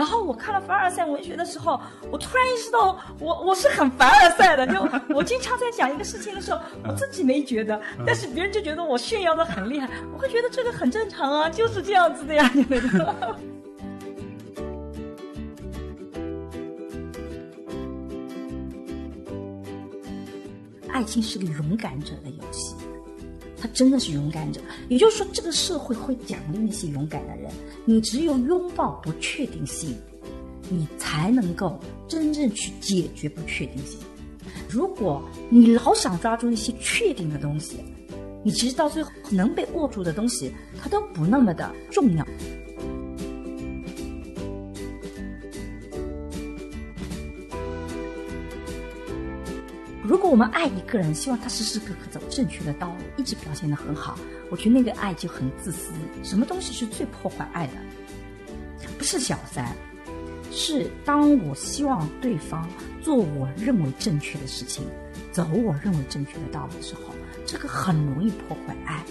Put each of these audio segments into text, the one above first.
然后我看了凡尔赛文学的时候，我突然意识到，我我是很凡尔赛的。就 我经常在讲一个事情的时候，我自己没觉得，但是别人就觉得我炫耀的很厉害。我会觉得这个很正常啊，就是这样子的呀，你们。爱情是个勇敢者的游戏，他真的是勇敢者。也就是说，这个社会会奖励那些勇敢的人。你只有拥抱不确定性，你才能够真正去解决不确定性。如果你老想抓住那些确定的东西，你其实到最后能被握住的东西，它都不那么的重要。如果我们爱一个人，希望他时时刻刻走正确的道路，一直表现的很好，我觉得那个爱就很自私。什么东西是最破坏爱的？不是小三，是当我希望对方做我认为正确的事情，走我认为正确的道路的时候，这个很容易破坏爱，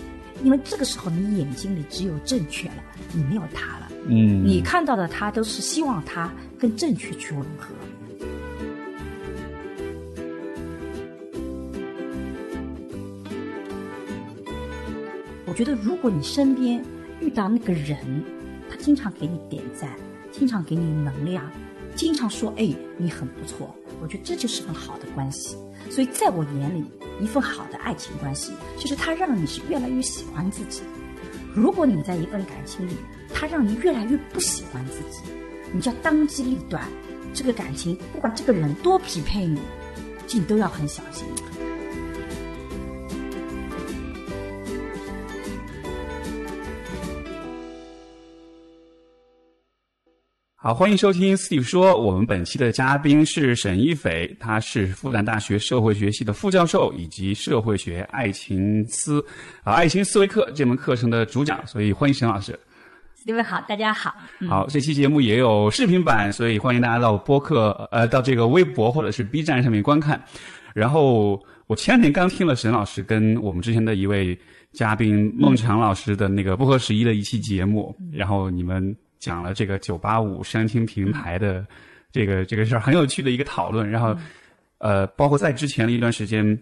因为这个时候你眼睛里只有正确了，你没有他了。嗯，你看到的他都是希望他跟正确去吻合。我觉得，如果你身边遇到那个人，他经常给你点赞，经常给你能量，经常说“哎，你很不错”，我觉得这就是很好的关系。所以，在我眼里，一份好的爱情关系，就是他让你是越来越喜欢自己。如果你在一份感情里，他让你越来越不喜欢自己，你就要当机立断。这个感情，不管这个人多匹配你，你都要很小心。好，欢迎收听 Steve 说。我们本期的嘉宾是沈一斐，他是复旦大学社会学系的副教授，以及社会学爱情思啊爱情思维课这门课程的主讲。所以欢迎沈老师。Steve 好，大家好。好，这期节目也有视频版，所以欢迎大家到播客呃到这个微博或者是 B 站上面观看。然后我前两天刚听了沈老师跟我们之前的一位嘉宾孟强老师的那个不合时宜的一期节目，然后你们。讲了这个九八五相亲平台的这个这个事儿，很有趣的一个讨论。然后，呃，包括在之前的一段时间，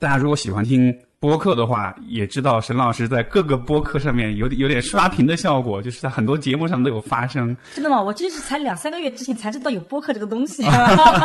大家如果喜欢听。播客的话，也知道沈老师在各个播客上面有有点刷屏的效果，就是在很多节目上都有发声。真的吗？我这是才两三个月之前才知道有播客这个东西。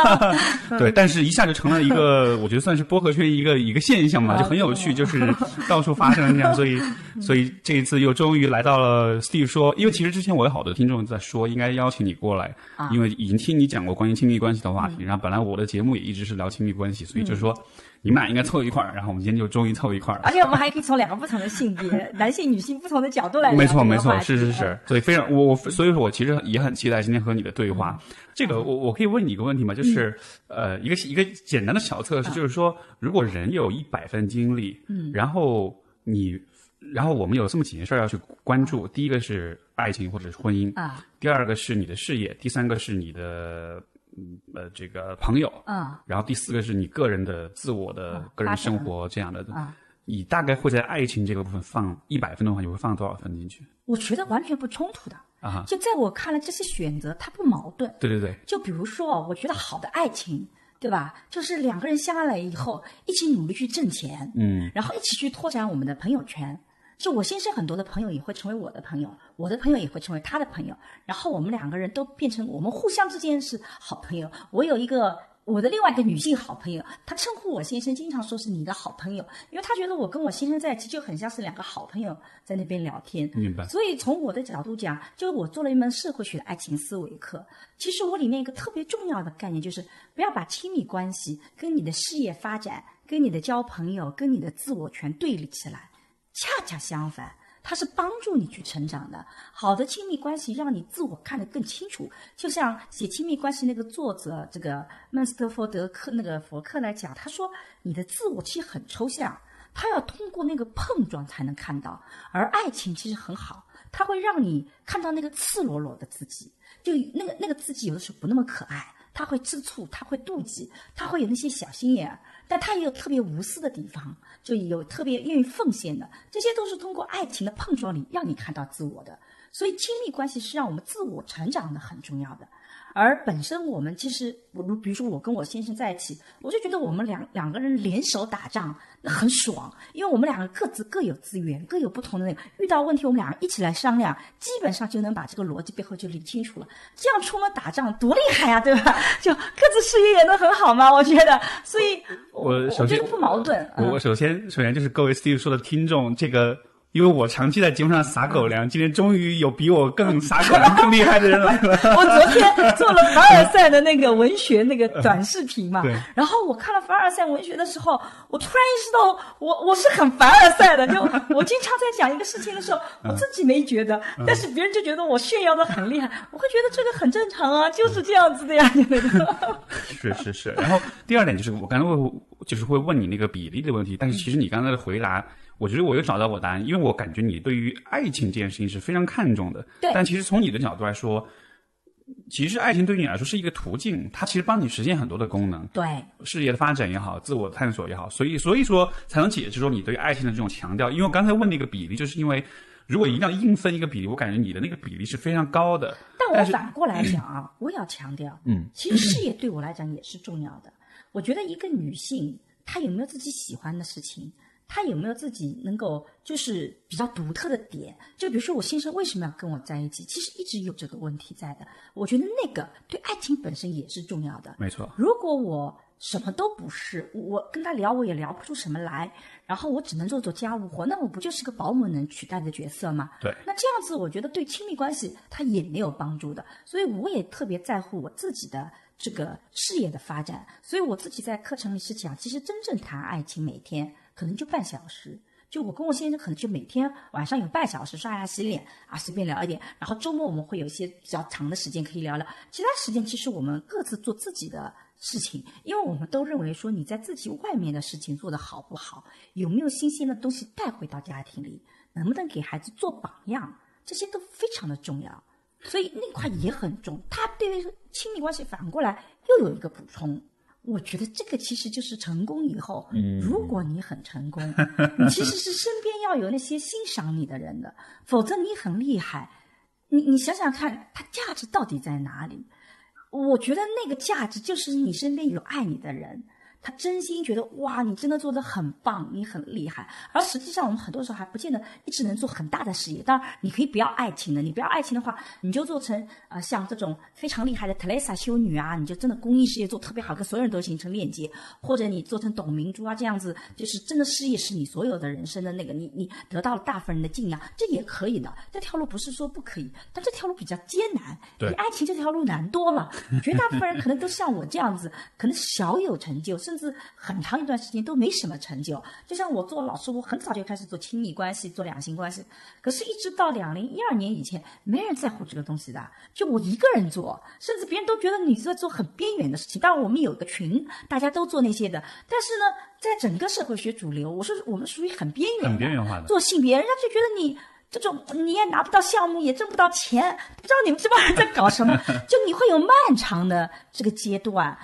对，但是一下就成了一个，我觉得算是播客圈一个一个现象嘛，就很有趣，就是到处发声这样。所以，所以这一次又终于来到了 Steve 说，因为其实之前我有好多听众在说，应该邀请你过来，因为已经听你讲过关于亲密关系的话题，然后本来我的节目也一直是聊亲密关系，所以就是说。你们俩应该凑一块儿，然后我们今天就终于凑一块儿了。而且我们还可以从两个不同的性别，男性、女性不同的角度来。没错，没错，是是是。所以非常我我所以说我其实也很期待今天和你的对话。这个我我可以问你一个问题吗？就是呃一个一个简单的小测试，就是说如果人有一百分精力，嗯，然后你然后我们有这么几件事要去关注，第一个是爱情或者是婚姻啊，第二个是你的事业，第三个是你的。嗯，呃，这个朋友，嗯，然后第四个是你个人的自我的个人生活这样的，嗯，你大概会在爱情这个部分放一百分的话，你会放多少分进去？我觉得完全不冲突的啊，就在我看来，这些选择它不矛盾。对对对，就比如说，我觉得好的爱情，对吧？就是两个人相爱了以后，一起努力去挣钱，嗯，然后一起去拓展我们的朋友圈。就我先生很多的朋友也会成为我的朋友，我的朋友也会成为他的朋友，然后我们两个人都变成我们互相之间是好朋友。我有一个我的另外一个女性好朋友，她称呼我先生，经常说是你的好朋友，因为她觉得我跟我先生在一起就很像是两个好朋友在那边聊天。明白。所以从我的角度讲，就是我做了一门社会学的爱情思维课。其实我里面一个特别重要的概念就是，不要把亲密关系跟你的事业发展、跟你的交朋友、跟你的自我全对立起来。恰恰相反，它是帮助你去成长的。好的亲密关系让你自我看得更清楚。就像写亲密关系那个作者，这个曼斯特福德克那个佛克来讲，他说你的自我其实很抽象，他要通过那个碰撞才能看到。而爱情其实很好，它会让你看到那个赤裸裸的自己，就那个那个自己有的时候不那么可爱，他会吃醋，他会妒忌，他会有那些小心眼。但他也有特别无私的地方，就有特别愿意奉献的，这些都是通过爱情的碰撞里让你看到自我的。所以亲密关系是让我们自我成长的很重要的。而本身我们其实，我如比如说我跟我先生在一起，我就觉得我们两两个人联手打仗那很爽，因为我们两个各自各有资源，各有不同的那个，遇到问题我们两个一起来商量，基本上就能把这个逻辑背后就理清楚了。这样出门打仗多厉害呀，对吧？就各自事业也能很好嘛，我觉得。所以，我首先不矛盾。我我首先首先就是各位 Steve 说的听众这个。因为我长期在节目上撒狗粮，今天终于有比我更撒狗粮更厉害的人来了。我昨天做了凡尔赛的那个文学那个短视频嘛，然后我看了凡尔赛文学的时候，我突然意识到，我我是很凡尔赛的。就 我经常在讲一个事情的时候，我自己没觉得，但是别人就觉得我炫耀的很厉害，我会觉得这个很正常啊，就是这样子的呀。是是是。然后第二点就是，我刚才会就是会问你那个比例的问题，但是其实你刚才的回答。我觉得我又找到我答案，因为我感觉你对于爱情这件事情是非常看重的。对。但其实从你的角度来说，其实爱情对于你来说是一个途径，它其实帮你实现很多的功能。对。事业的发展也好，自我探索也好，所以所以说才能解释说你对于爱情的这种强调。因为我刚才问那个比例，就是因为如果一定要硬分一个比例，我感觉你的那个比例是非常高的。但我反过来讲啊，我要强调，嗯，其实事业对我来讲也是重要的。我觉得一个女性她有没有自己喜欢的事情？他有没有自己能够就是比较独特的点？就比如说我先生为什么要跟我在一起？其实一直有这个问题在的。我觉得那个对爱情本身也是重要的。没错。如果我什么都不是，我跟他聊我也聊不出什么来，然后我只能做做家务活，那我不就是个保姆能取代的角色吗？对。那这样子，我觉得对亲密关系他也没有帮助的。所以我也特别在乎我自己的这个事业的发展。所以我自己在课程里是讲，其实真正谈爱情，每天。可能就半小时，就我跟我先生可能就每天晚上有半小时刷牙洗脸啊，随便聊一点。然后周末我们会有一些比较长的时间可以聊聊。其他时间其实我们各自做自己的事情，因为我们都认为说你在自己外面的事情做得好不好，有没有新鲜的东西带回到家庭里，能不能给孩子做榜样，这些都非常的重要。所以那块也很重。他对于亲密关系反过来又有一个补充。我觉得这个其实就是成功以后，如果你很成功，你其实是身边要有那些欣赏你的人的，否则你很厉害，你你想想看，它价值到底在哪里？我觉得那个价值就是你身边有爱你的人。他真心觉得哇，你真的做的很棒，你很厉害。而实际上，我们很多时候还不见得一直能做很大的事业。当然，你可以不要爱情的，你不要爱情的话，你就做成呃，像这种非常厉害的特蕾莎修女啊，你就真的公益事业做特别好，跟所有人都形成链接。或者你做成董明珠啊，这样子，就是真的事业是你所有的人生的那个，你你得到了大部分人的敬仰，这也可以的。这条路不是说不可以，但这条路比较艰难，比爱情这条路难多了。绝大部分人可能都像我这样子，可能小有成就。甚至很长一段时间都没什么成就，就像我做老师，我很早就开始做亲密关系，做两性关系，可是，一直到两零一二年以前，没人在乎这个东西的，就我一个人做，甚至别人都觉得你在做很边缘的事情。当然，我们有一个群，大家都做那些的，但是呢，在整个社会学主流，我说我们属于很边缘、很边缘化的。做性别，人家就觉得你这种你也拿不到项目，也挣不到钱，不知道你们这帮人在搞什么，就你会有漫长的这个阶段。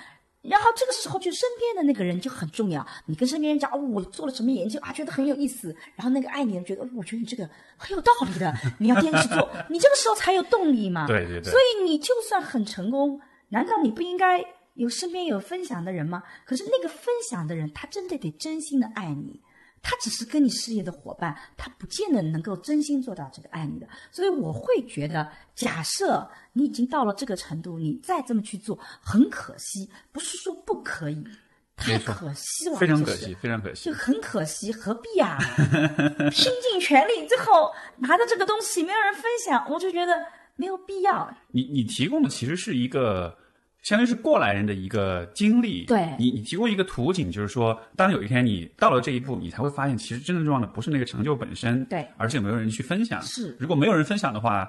然后这个时候，就身边的那个人就很重要。你跟身边人讲，哦，我做了什么研究啊，觉得很有意思。然后那个爱你的人觉得，我觉得你这个很有道理的，你要坚持做。你这个时候才有动力嘛。对对对。所以你就算很成功，难道你不应该有身边有分享的人吗？可是那个分享的人，他真的得真心的爱你。他只是跟你事业的伙伴，他不见得能够真心做到这个爱你的，所以我会觉得，假设你已经到了这个程度，你再这么去做，很可惜，不是说不可以，太可惜了，非常可惜，非常可惜，就很可惜，何必啊？拼尽全力，最后拿着这个东西没有人分享，我就觉得没有必要。你你提供的其实是一个。相当于是过来人的一个经历，对你，你提供一个图景，就是说，当有一天你到了这一步，你才会发现，其实真正重要的不是那个成就本身，对，而是有没有人去分享。是，如果没有人分享的话。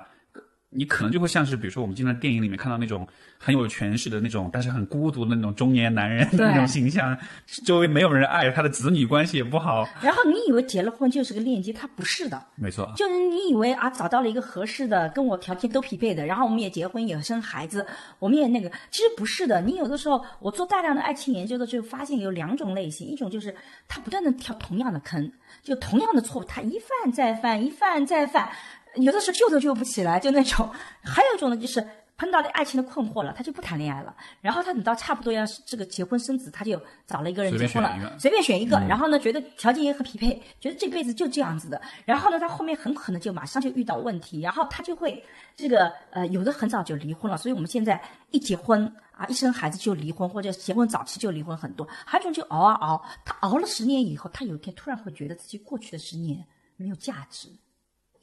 你可能就会像是，比如说我们经常电影里面看到那种很有权势的那种，但是很孤独的那种中年男人那种形象，周围没有人爱，他的子女关系也不好。然后你以为结了婚就是个链接，他不是的。没错，就是你以为啊找到了一个合适的，跟我条件都匹配的，然后我们也结婚也生孩子，我们也那个，其实不是的。你有的时候我做大量的爱情研究的时候，发现有两种类型，一种就是他不断的跳同样的坑，就同样的错误，他一犯再犯，一犯再犯。有的时候救都救不起来，就那种。还有一种呢，就是碰到了爱情的困惑了，他就不谈恋爱了。然后他等到差不多要这个结婚生子，他就找了一个人结婚了，随便选一个。然后呢，觉得条件也很匹配，觉得这辈子就这样子的。然后呢，他后面很可能就马上就遇到问题，然后他就会这个呃，有的很早就离婚了。所以我们现在一结婚啊，一生孩子就离婚，或者结婚早期就离婚很多。还有一种就熬啊熬，他熬了十年以后，他有一天突然会觉得自己过去的十年没有价值。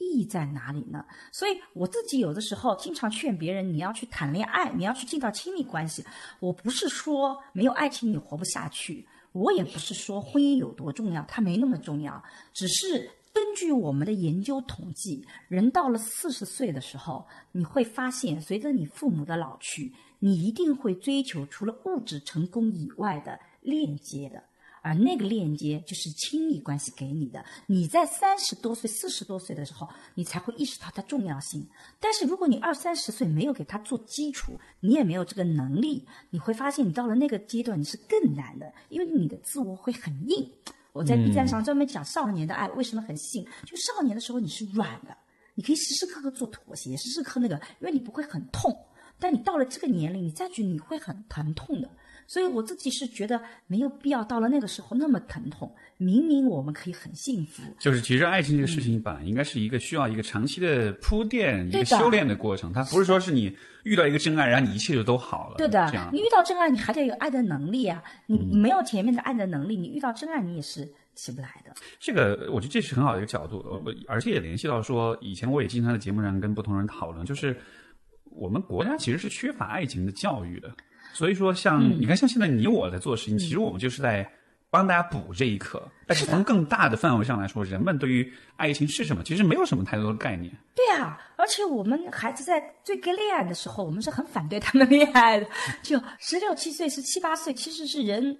意义在哪里呢？所以我自己有的时候经常劝别人，你要去谈恋爱，你要去进到亲密关系。我不是说没有爱情你活不下去，我也不是说婚姻有多重要，它没那么重要。只是根据我们的研究统计，人到了四十岁的时候，你会发现，随着你父母的老去，你一定会追求除了物质成功以外的链接的。而那个链接就是亲密关系给你的。你在三十多岁、四十多岁的时候，你才会意识到它重要性。但是如果你二三十岁没有给它做基础，你也没有这个能力，你会发现你到了那个阶段你是更难的，因为你的自我会很硬。我在 B 站上专门讲少年的爱为什么很性，就少年的时候你是软的，你可以时时刻刻做妥协，时时刻那个，因为你不会很痛。但你到了这个年龄，你再去你会很疼痛的。所以我自己是觉得没有必要到了那个时候那么疼痛。明明我们可以很幸福。就是其实爱情这个事情本来应该是一个需要一个长期的铺垫、一个修炼的过程。它不是说是你遇到一个真爱，然后你一切就都好了。对的，你遇到真爱，你还得有爱的能力啊！你没有前面的爱的能力，你遇到真爱你也是起不来的。这个我觉得这是很好的一个角度，而且也联系到说，以前我也经常在节目上跟不同人讨论，就是我们国家其实是缺乏爱情的教育的。所以说，像你看，像现在你我在做的事情，其实我们就是在帮大家补这一课。但是从更大的范围上来说，人们对于爱情是什么，其实没有什么太多的概念。对啊，而且我们孩子在最该恋爱的时候，我们是很反对他们 恋爱的。就十六七岁、十七八岁，其实是人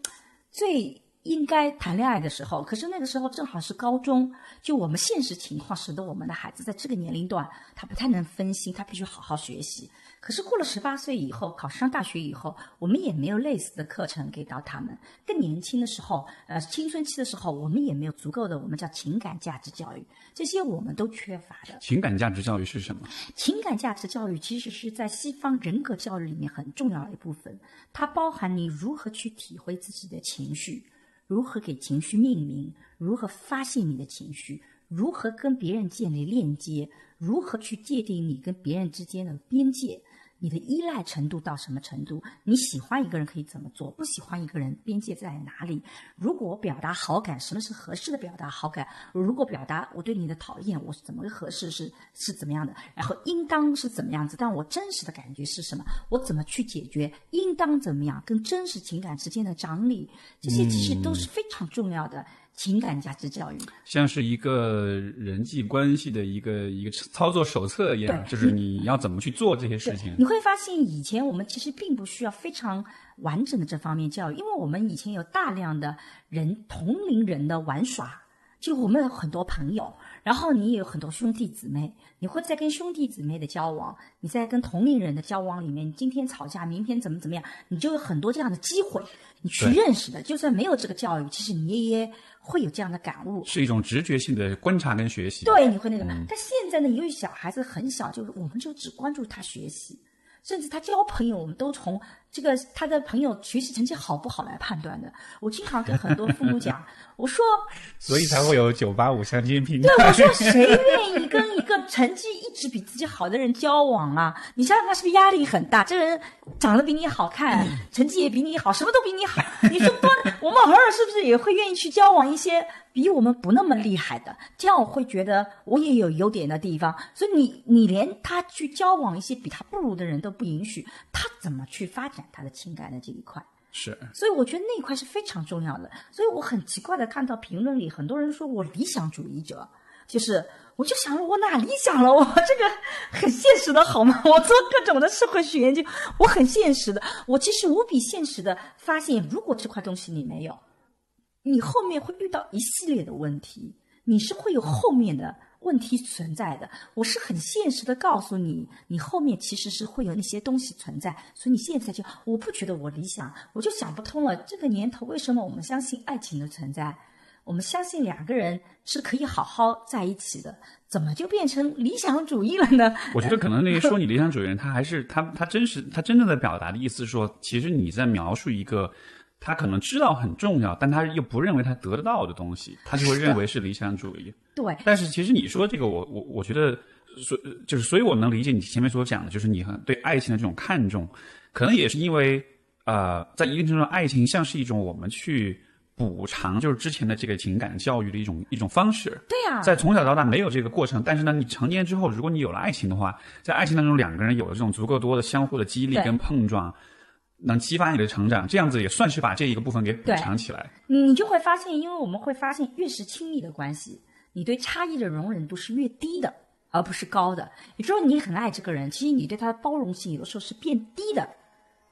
最应该谈恋爱的时候。可是那个时候正好是高中，就我们现实情况使得我们的孩子在这个年龄段，他不太能分心，他必须好好学习。可是过了十八岁以后，考上大学以后，我们也没有类似的课程给到他们。更年轻的时候，呃，青春期的时候，我们也没有足够的我们叫情感价值教育，这些我们都缺乏的。情感价值教育是什么？情感价值教育其实是在西方人格教育里面很重要的一部分，它包含你如何去体会自己的情绪，如何给情绪命名，如何发现你的情绪，如何跟别人建立链接，如何去界定你跟别人之间的边界。你的依赖程度到什么程度？你喜欢一个人可以怎么做？不喜欢一个人边界在哪里？如果我表达好感，什么是合适的表达好感？如果表达我对你的讨厌，我是怎么个合适？是是怎么样的？然后应当是怎么样子？但我真实的感觉是什么？我怎么去解决？应当怎么样？跟真实情感之间的张力，这些其实都是非常重要的。情感价值教育，像是一个人际关系的一个一个操作手册一样，就是你要怎么去做这些事情。你会发现，以前我们其实并不需要非常完整的这方面教育，因为我们以前有大量的人同龄人的玩耍，就我们有很多朋友，然后你也有很多兄弟姊妹，你会在跟兄弟姊妹的交往，你在跟同龄人的交往里面，你今天吵架，明天怎么怎么样，你就有很多这样的机会，你去认识的。就算没有这个教育，其实你也。会有这样的感悟，是一种直觉性的观察跟学习。对，你会那个。但现在呢，由于小孩子很小，就是我们就只关注他学习，甚至他交朋友，我们都从这个他的朋友学习成绩好不好来判断的。我经常跟很多父母讲，我说，所以才会有九八五相亲平台。对，我说谁愿意跟一个成绩一直比自己好的人交往啊？你想想看，是不是压力很大？这个人长得比你好看，成绩也比你好，什么都比你好，你说多？我们偶尔是不是也会愿意去交往一些比我们不那么厉害的？这样我会觉得我也有优点的地方。所以你你连他去交往一些比他不如的人都不允许，他怎么去发展他的情感的这一块？是。所以我觉得那一块是非常重要的。所以我很奇怪的看到评论里很多人说我理想主义者，就是我就想我哪理想了？我这个很现实的好吗？我做各种的社会学研究，我很现实的。我其实无比现实的发现，如果这块东西你没有，你后面会遇到一系列的问题，你是会有后面的问题存在的。我是很现实的告诉你，你后面其实是会有那些东西存在。所以你现在就我不觉得我理想，我就想不通了。这个年头为什么我们相信爱情的存在？我们相信两个人是可以好好在一起的，怎么就变成理想主义了呢？我觉得可能那些说你理想主义人，他还是他他真实他真正的表达的意思是说，其实你在描述一个他可能知道很重要，但他又不认为他得得到的东西，他就会认为是理想主义。对，但是其实你说这个，我我我觉得，所就是所以我能理解你前面所讲的，就是你很对爱情的这种看重，可能也是因为呃，在一定程度上，爱情像是一种我们去补偿就是之前的这个情感教育的一种一种方式。对呀、在从小到大没有这个过程，但是呢，你成年之后，如果你有了爱情的话，在爱情当中两个人有了这种足够多的相互的激励跟碰撞，能激发你的成长，这样子也算是把这一个部分给补偿起来。你就会发现，因为我们会发现，越是亲密的关系，你对差异的容忍度是越低的，而不是高的。也就是说，你很爱这个人，其实你对他的包容性有的时候是变低的。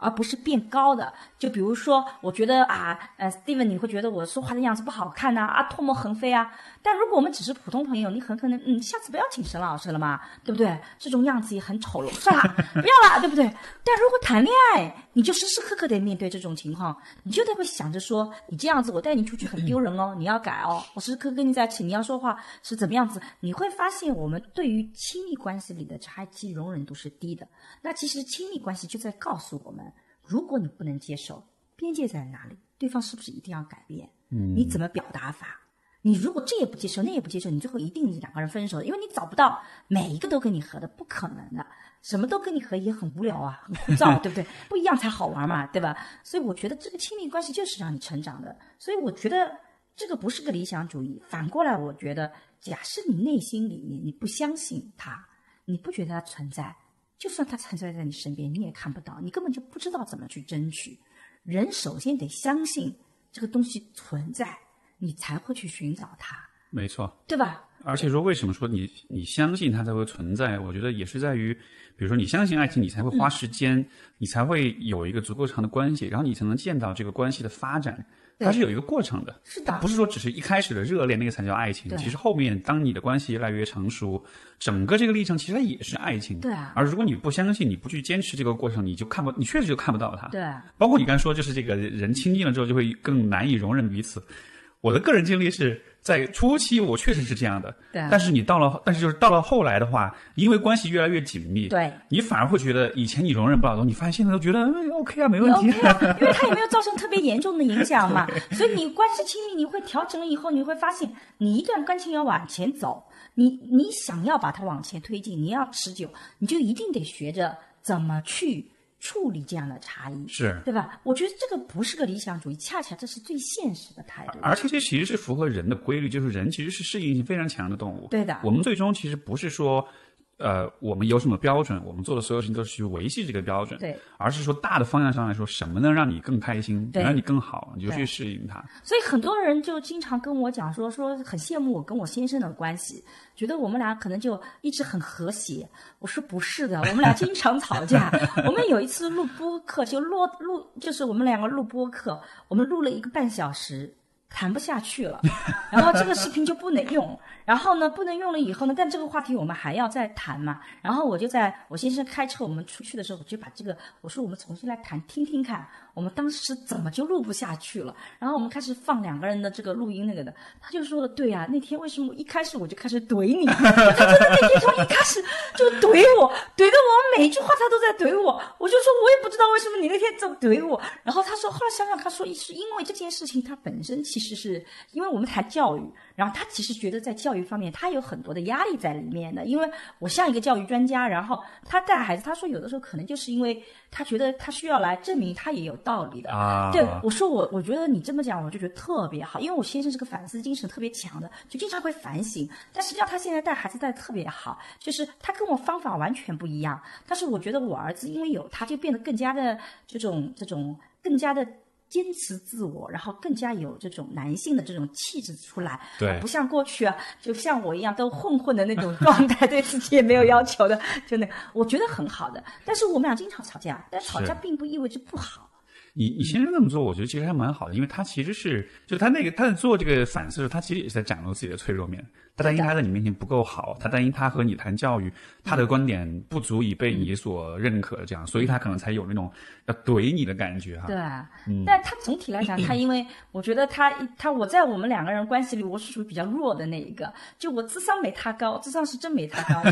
而不是变高的，就比如说，我觉得啊，呃，Steven，你会觉得我说话的样子不好看呐、啊，唾沫横飞啊。但如果我们只是普通朋友，你很可能，嗯，下次不要请沈老师了嘛，对不对？这种样子也很丑陋，算了，不要了，对不对？但如果谈恋爱，你就时时刻刻得面对这种情况，你就得会想着说，你这样子，我带你出去很丢人哦，你要改哦，我时时刻刻跟你在一起，你要说话是怎么样子？你会发现，我们对于亲密关系里的差异容忍度是低的。那其实亲密关系就在告诉我们。如果你不能接受，边界在哪里？对方是不是一定要改变？嗯，你怎么表达法？你如果这也不接受，那也不接受，你最后一定是两个人分手的，因为你找不到每一个都跟你合的，不可能的。什么都跟你合也很无聊啊，很枯燥，对不对？不一样才好玩嘛，对吧？所以我觉得这个亲密关系就是让你成长的。所以我觉得这个不是个理想主义。反过来，我觉得，假设你内心里面你不相信他，你不觉得他存在。就算他存在在你身边，你也看不到，你根本就不知道怎么去争取。人首先得相信这个东西存在，你才会去寻找它，没错，对吧？而且说，为什么说你你相信它才会存在？我觉得也是在于，比如说你相信爱情，你才会花时间，嗯、你才会有一个足够长的关系，然后你才能见到这个关系的发展。它是有一个过程的，是的，不是说只是一开始的热恋那个才叫爱情。其实后面当你的关系越来越成熟，整个这个历程其实它也是爱情。对啊。而如果你不相信，你不去坚持这个过程，你就看不，你确实就看不到它。对。包括你刚才说，就是这个人亲近了之后，就会更难以容忍彼此。我的个人经历是在初期，我确实是这样的。对。但是你到了，但是就是到了后来的话，因为关系越来越紧密，对，你反而会觉得以前你容忍不了的东西，你发现现在都觉得嗯 OK 啊，没问题。OK 啊，因为它也没有造成特别严重的影响嘛。所以你关系亲密，你会调整了以后，你会发现，你一段关系要往前走，你你想要把它往前推进，你要持久，你就一定得学着怎么去。处理这样的差异是对吧？我觉得这个不是个理想主义，恰恰这是最现实的态度。而且这其实是符合人的规律，就是人其实是适应性非常强的动物。对的，我们最终其实不是说，呃，我们有什么标准，我们做的所有事情都是去维系这个标准，对，而是说大的方向上来说，什么能让你更开心，能让你更好，你就去适应它。所以很多人就经常跟我讲说，说很羡慕我跟我先生的关系，觉得我们俩可能就一直很和谐。我说不是的，我们俩经常吵架。我们有一次录播课，就录录，就是我们两个录播课，我们录了一个半小时。谈不下去了，然后这个视频就不能用，然后呢不能用了以后呢，但这个话题我们还要再谈嘛，然后我就在我先生开车我们出去的时候，我就把这个我说我们重新来谈听听看，我们当时怎么就录不下去了，然后我们开始放两个人的这个录音那个的，他就说的对啊，那天为什么一开始我就开始怼你，他真的那天从一开始就怼我，怼的我每一句话他都在怼我，我就说我也不知道为什么你那天这么怼我，然后他说后来想想他说是因为这件事情他本身。其实是因为我们谈教育，然后他其实觉得在教育方面他有很多的压力在里面的。因为我像一个教育专家，然后他带孩子，他说有的时候可能就是因为他觉得他需要来证明他也有道理的。啊，对，我说我我觉得你这么讲，我就觉得特别好，因为我先生是个反思精神特别强的，就经常会反省。但实际上他现在带孩子带的特别好，就是他跟我方法完全不一样。但是我觉得我儿子因为有他，就变得更加的这种这种更加的。坚持自我，然后更加有这种男性的这种气质出来，对，不像过去啊，就像我一样都混混的那种状态，对自己也没有要求的，就那，我觉得很好的。但是我们俩经常吵架，但吵架并不意味着不好。你你先生这么做，我觉得其实还蛮好的，因为他其实是就他那个他在做这个反思的时候，他其实也是在展露自己的脆弱面。他担心他在你面前不够好，他担心他和你谈教育，他的观点不足以被你所认可，这样，所以他可能才有那种要怼你的感觉哈。对，但他总体来讲，他因为 我觉得他他我在我们两个人关系里，我是属于比较弱的那一个，就我智商没他高，智商是真没他高。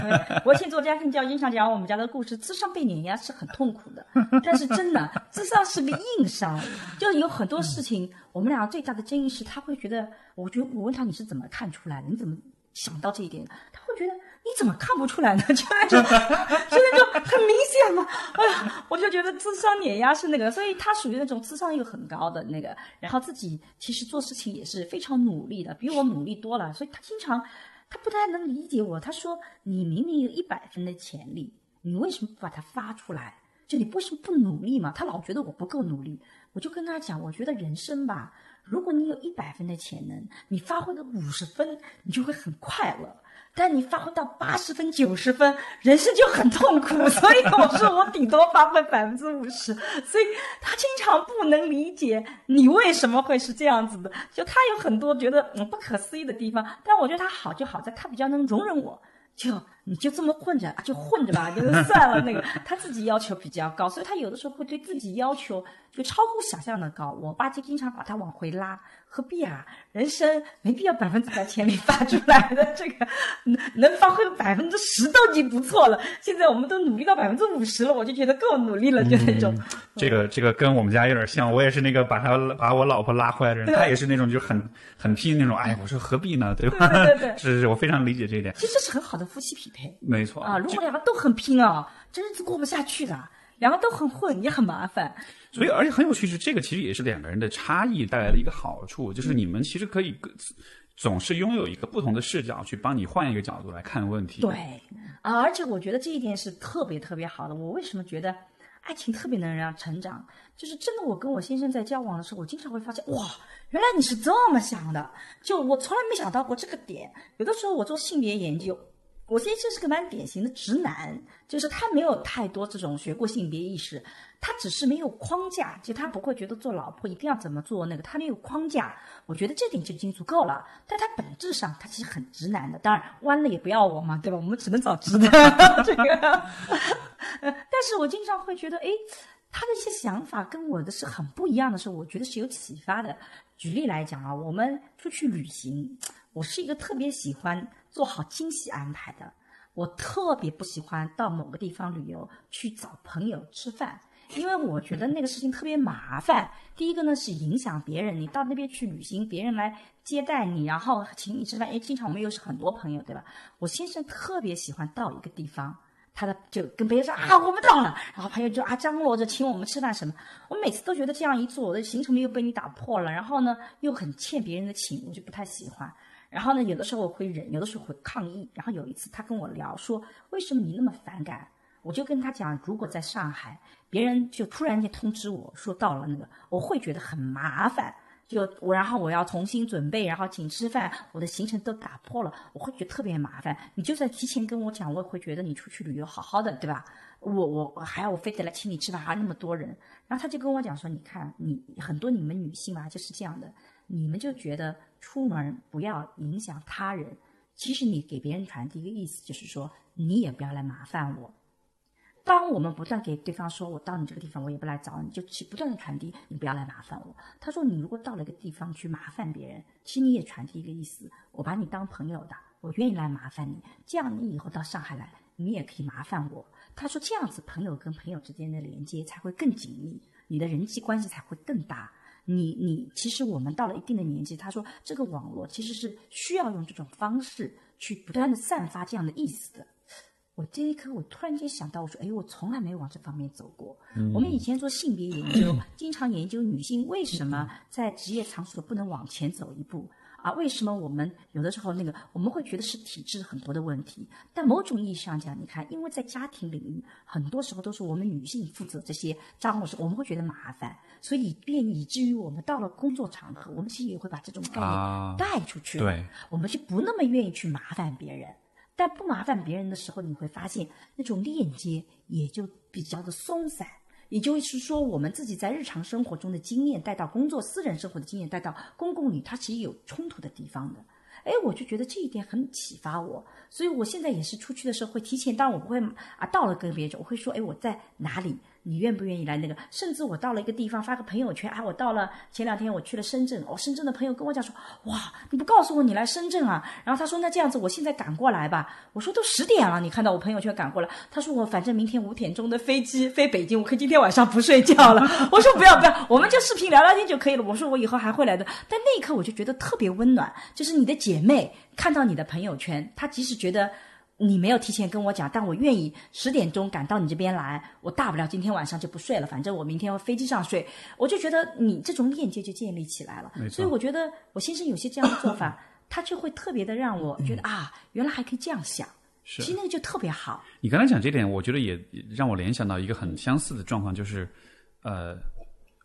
我以前做家庭教育，经常讲我们家的故事，智商被碾压是很痛苦的，但是真的智商是个硬伤，就有很多事情，我们俩最大的争议是，他会觉得，我觉得我问他你是怎么看出来的，你怎么？想到这一点的，他会觉得你怎么看不出来呢？就就现在就很明显嘛。哎呀，我就觉得智商碾压是那个，所以他属于那种智商又很高的那个，然后自己其实做事情也是非常努力的，比我努力多了。所以他经常，他不太能理解我。他说：“你明明有一百分的潜力，你为什么不把它发出来？就你为什么不努力嘛？”他老觉得我不够努力。我就跟他讲，我觉得人生吧。如果你有一百分的潜能，你发挥到五十分，你就会很快乐；但你发挥到八十分、九十分，人生就很痛苦。所以我说，我顶多发挥百分之五十。所以他经常不能理解你为什么会是这样子的，就他有很多觉得嗯不可思议的地方。但我觉得他好就好在他比较能容忍我。就你就这么混着，就混着吧，就算了。那个 他自己要求比较高，所以他有的时候会对自己要求就超乎想象的高。我爸就经常把他往回拉，何必啊？人生没必要百分之百潜力发出来的，这个能能发挥百分之十都已经不错了。现在我们都努力到百分之五十了，我就觉得够努力了，就那种。这个这个跟我们家有点像，我也是那个把他把我老婆拉回来的人，他也是那种就很很拼那种。哎，我说何必呢？对吧？对对对，是是，我非常理解这一点。其实这是很好的夫妻匹配。没错啊，如果两个都很拼啊，这日子过不下去的。两个都很混，也很麻烦。所以，而且很有趣是，这个其实也是两个人的差异带来的一个好处，就是你们其实可以各自总是拥有一个不同的视角，去帮你换一个角度来看问题。对啊，而且我觉得这一点是特别特别好的。我为什么觉得爱情特别能让成长？就是真的，我跟我先生在交往的时候，我经常会发现，哇，原来你是这么想的，就我从来没想到过这个点。有的时候我做性别研究。我先生是个蛮典型的直男，就是他没有太多这种学过性别意识，他只是没有框架，就他不会觉得做老婆一定要怎么做那个，他没有框架，我觉得这点就已经足够了。但他本质上他其实很直男的，当然弯了也不要我嘛，对吧？我们只能找直的这个。但是我经常会觉得，哎，他的一些想法跟我的是很不一样的时候，我觉得是有启发的。举例来讲啊，我们出去旅行，我是一个特别喜欢。做好惊喜安排的，我特别不喜欢到某个地方旅游去找朋友吃饭，因为我觉得那个事情特别麻烦。第一个呢是影响别人，你到那边去旅行，别人来接待你，然后请你吃饭，因为经常我们又是很多朋友，对吧？我先生特别喜欢到一个地方，他的就跟别人说啊我们到了，然后朋友就啊张罗着请我们吃饭什么。我每次都觉得这样一做，我的行程又被你打破了，然后呢又很欠别人的情，我就不太喜欢。然后呢，有的时候我会忍，有的时候会抗议。然后有一次他跟我聊说，为什么你那么反感？我就跟他讲，如果在上海，别人就突然间通知我说到了那个，我会觉得很麻烦。就我，然后我要重新准备，然后请吃饭，我的行程都打破了，我会觉得特别麻烦。你就算提前跟我讲，我也会觉得你出去旅游好好的，对吧？我我还要我非得来请你吃饭，还那么多人。然后他就跟我讲说，你看你很多你们女性啊，就是这样的。你们就觉得出门不要影响他人，其实你给别人传递一个意思，就是说你也不要来麻烦我。当我们不断给对方说，我到你这个地方我也不来找你，就去不断的传递你不要来麻烦我。他说你如果到了一个地方去麻烦别人，其实你也传递一个意思，我把你当朋友的，我愿意来麻烦你。这样你以后到上海来，你也可以麻烦我。他说这样子朋友跟朋友之间的连接才会更紧密，你的人际关系才会更大。你你其实我们到了一定的年纪，他说这个网络其实是需要用这种方式去不断的散发这样的意思的。我这一刻我突然间想到，我说哎，我从来没有往这方面走过。我们以前做性别研究，经常研究女性为什么在职业场所不能往前走一步。啊，为什么我们有的时候那个我们会觉得是体质很多的问题？但某种意义上讲，你看，因为在家庭领域，很多时候都是我们女性负责这些账务事，我们会觉得麻烦，所以便以至于我们到了工作场合，我们其实也会把这种概念带出去。对，我们就不那么愿意去麻烦别人。但不麻烦别人的时候，你会发现那种链接也就比较的松散。也就是说，我们自己在日常生活中的经验带到工作、私人生活的经验带到公共里，它其实有冲突的地方的。哎，我就觉得这一点很启发我，所以我现在也是出去的时候会提前，当然我不会啊，到了跟别人，我会说，哎，我在哪里。你愿不愿意来那个？甚至我到了一个地方发个朋友圈，啊，我到了前两天我去了深圳，哦，深圳的朋友跟我讲说，哇，你不告诉我你来深圳啊？然后他说那这样子，我现在赶过来吧。我说都十点了，你看到我朋友圈赶过来？他说我反正明天五点钟的飞机飞北京，我可以今天晚上不睡觉了。我说不要不要，我们就视频聊聊天就可以了。我说我以后还会来的。但那一刻我就觉得特别温暖，就是你的姐妹看到你的朋友圈，她即使觉得。你没有提前跟我讲，但我愿意十点钟赶到你这边来。我大不了今天晚上就不睡了，反正我明天飞机上睡。我就觉得你这种链接就建立起来了。所以我觉得我先生有些这样的做法，他就会特别的让我觉得啊，原来还可以这样想。是，其实那个就特别好。你刚才讲这点，我觉得也让我联想到一个很相似的状况，就是呃，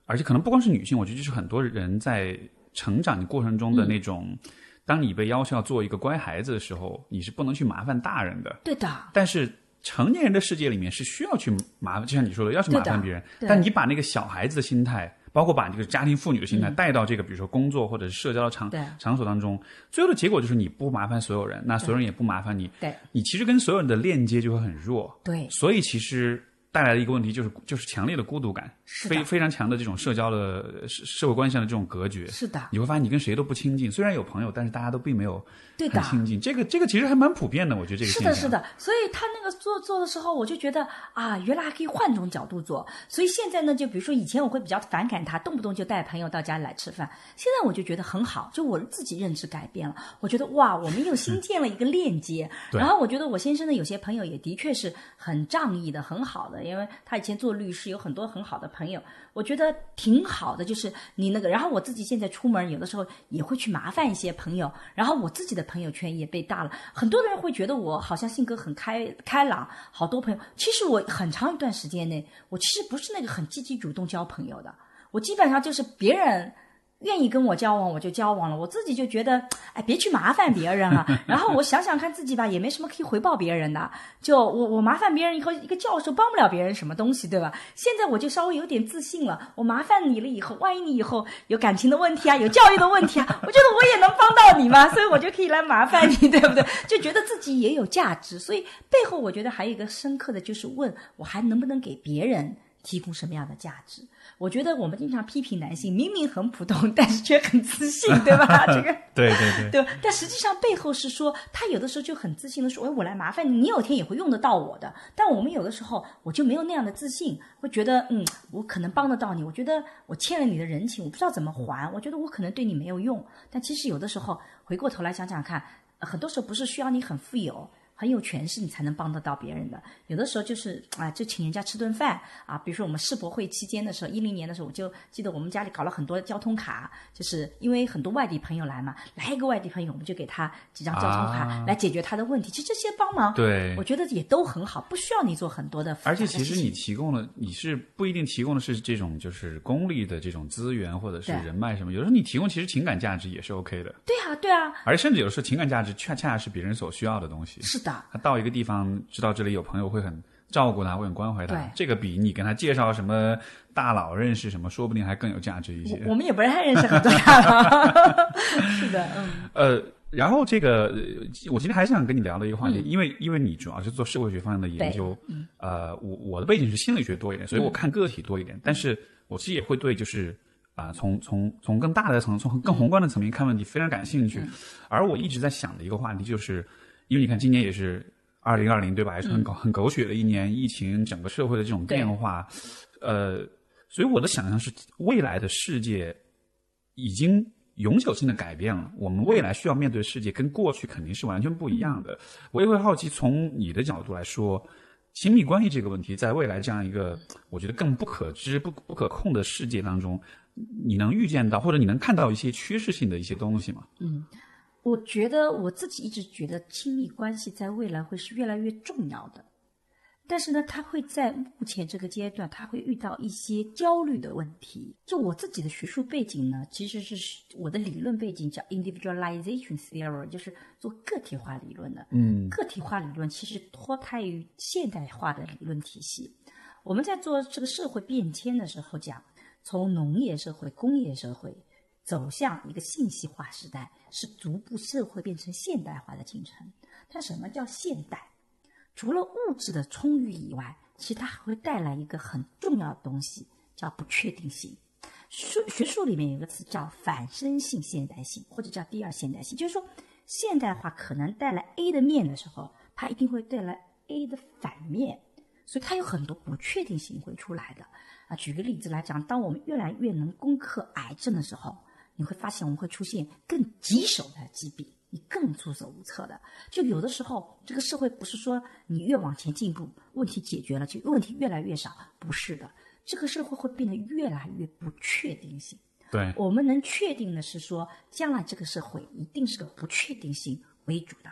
而且可能不光是女性，我觉得就是很多人在成长过程中的那种。当你被要求要做一个乖孩子的时候，你是不能去麻烦大人的。对的。但是成年人的世界里面是需要去麻烦，就像你说的，要去麻烦别人。但你把那个小孩子的心态，包括把这个家庭妇女的心态带到这个，比如说工作或者是社交的场场所当中，最后的结果就是你不麻烦所有人，那所有人也不麻烦你。对。你其实跟所有人的链接就会很弱。对。所以其实。带来的一个问题就是就是强烈的孤独感，非非常强的这种社交的社社会关系上的这种隔绝。是的，你会发现你跟谁都不亲近，虽然有朋友，但是大家都并没有很亲近。这个这个其实还蛮普遍的，我觉得这个是的，是的。所以他那个做做的时候，我就觉得啊，原来还可以换种角度做。所以现在呢，就比如说以前我会比较反感他，动不动就带朋友到家里来吃饭。现在我就觉得很好，就我自己认知改变了。我觉得哇，我们又新建了一个链接。然后我觉得我先生的有些朋友也的确是很仗义的，很好的，因为他以前。做律师有很多很好的朋友，我觉得挺好的。就是你那个，然后我自己现在出门有的时候也会去麻烦一些朋友，然后我自己的朋友圈也被大了。很多人会觉得我好像性格很开开朗，好多朋友。其实我很长一段时间内，我其实不是那个很积极主动交朋友的，我基本上就是别人。愿意跟我交往，我就交往了。我自己就觉得，哎，别去麻烦别人了。然后我想想看自己吧，也没什么可以回报别人的。就我我麻烦别人以后，一个教授帮不了别人什么东西，对吧？现在我就稍微有点自信了。我麻烦你了以后，万一你以后有感情的问题啊，有教育的问题啊，我觉得我也能帮到你嘛，所以我就可以来麻烦你，对不对？就觉得自己也有价值。所以背后我觉得还有一个深刻的就是问我还能不能给别人提供什么样的价值。我觉得我们经常批评男性，明明很普通，但是却很自信，对吧？这个对对对，对。但实际上背后是说，他有的时候就很自信的说：“哎，我来麻烦你，你有天也会用得到我的。”但我们有的时候我就没有那样的自信，会觉得嗯，我可能帮得到你。我觉得我欠了你的人情，我不知道怎么还。我觉得我可能对你没有用。但其实有的时候回过头来想想看，很多时候不是需要你很富有。很有权势，你才能帮得到别人的。有的时候就是啊，就请人家吃顿饭啊。比如说我们世博会期间的时候，一零年的时候，我就记得我们家里搞了很多交通卡，就是因为很多外地朋友来嘛，来一个外地朋友，我们就给他几张交通卡来解决他的问题。其实这些帮忙，对，我觉得也都很好，不需要你做很多的。而且其实你提供了，你是不一定提供的是这种就是公立的这种资源或者是人脉什么。有的时候你提供其实情感价值也是 OK 的。对啊，对啊。而甚至有时候情感价值恰恰是别人所需要的东西。是。他到一个地方，知道这里有朋友会很照顾他，会很关怀他。这个比你跟他介绍什么大佬认识什么，说不定还更有价值一些。我们也不太认识很多大佬。是的，嗯。呃，然后这个，我今天还想跟你聊的一个话题，因为因为你主要是做社会学方面的研究，嗯呃，我我的背景是心理学多一点，所以我看个体多一点。但是我其实也会对，就是啊，从从从更大的层，从更宏观的层面看问题非常感兴趣。而我一直在想的一个话题就是。因为你看，今年也是二零二零，对吧？也是很狗很狗血的一年，疫情整个社会的这种变化，呃，所以我的想象是，未来的世界已经永久性的改变了。我们未来需要面对的世界跟过去肯定是完全不一样的。我也会好奇，从你的角度来说，亲密关系这个问题，在未来这样一个我觉得更不可知、不不可控的世界当中，你能预见到或者你能看到一些趋势性的一些东西吗？嗯。我觉得我自己一直觉得亲密关系在未来会是越来越重要的，但是呢，他会在目前这个阶段，他会遇到一些焦虑的问题。就我自己的学术背景呢，其实是我的理论背景叫 individualization theory，就是做个体化理论的。嗯，个体化理论其实脱胎于现代化的理论体系。我们在做这个社会变迁的时候讲，从农业社会、工业社会。走向一个信息化时代，是逐步社会变成现代化的进程。它什么叫现代？除了物质的充裕以外，其实它还会带来一个很重要的东西，叫不确定性。学学术里面有个词叫反身性现代性，或者叫第二现代性，就是说现代化可能带来 A 的面的时候，它一定会带来 A 的反面，所以它有很多不确定性会出来的。啊，举个例子来讲，当我们越来越能攻克癌症的时候，你会发现我们会出现更棘手的疾病，你更束手无策的。就有的时候，这个社会不是说你越往前进步，问题解决了就问题越来越少，不是的。这个社会会变得越来越不确定性。对，我们能确定的是说，将来这个社会一定是个不确定性为主的。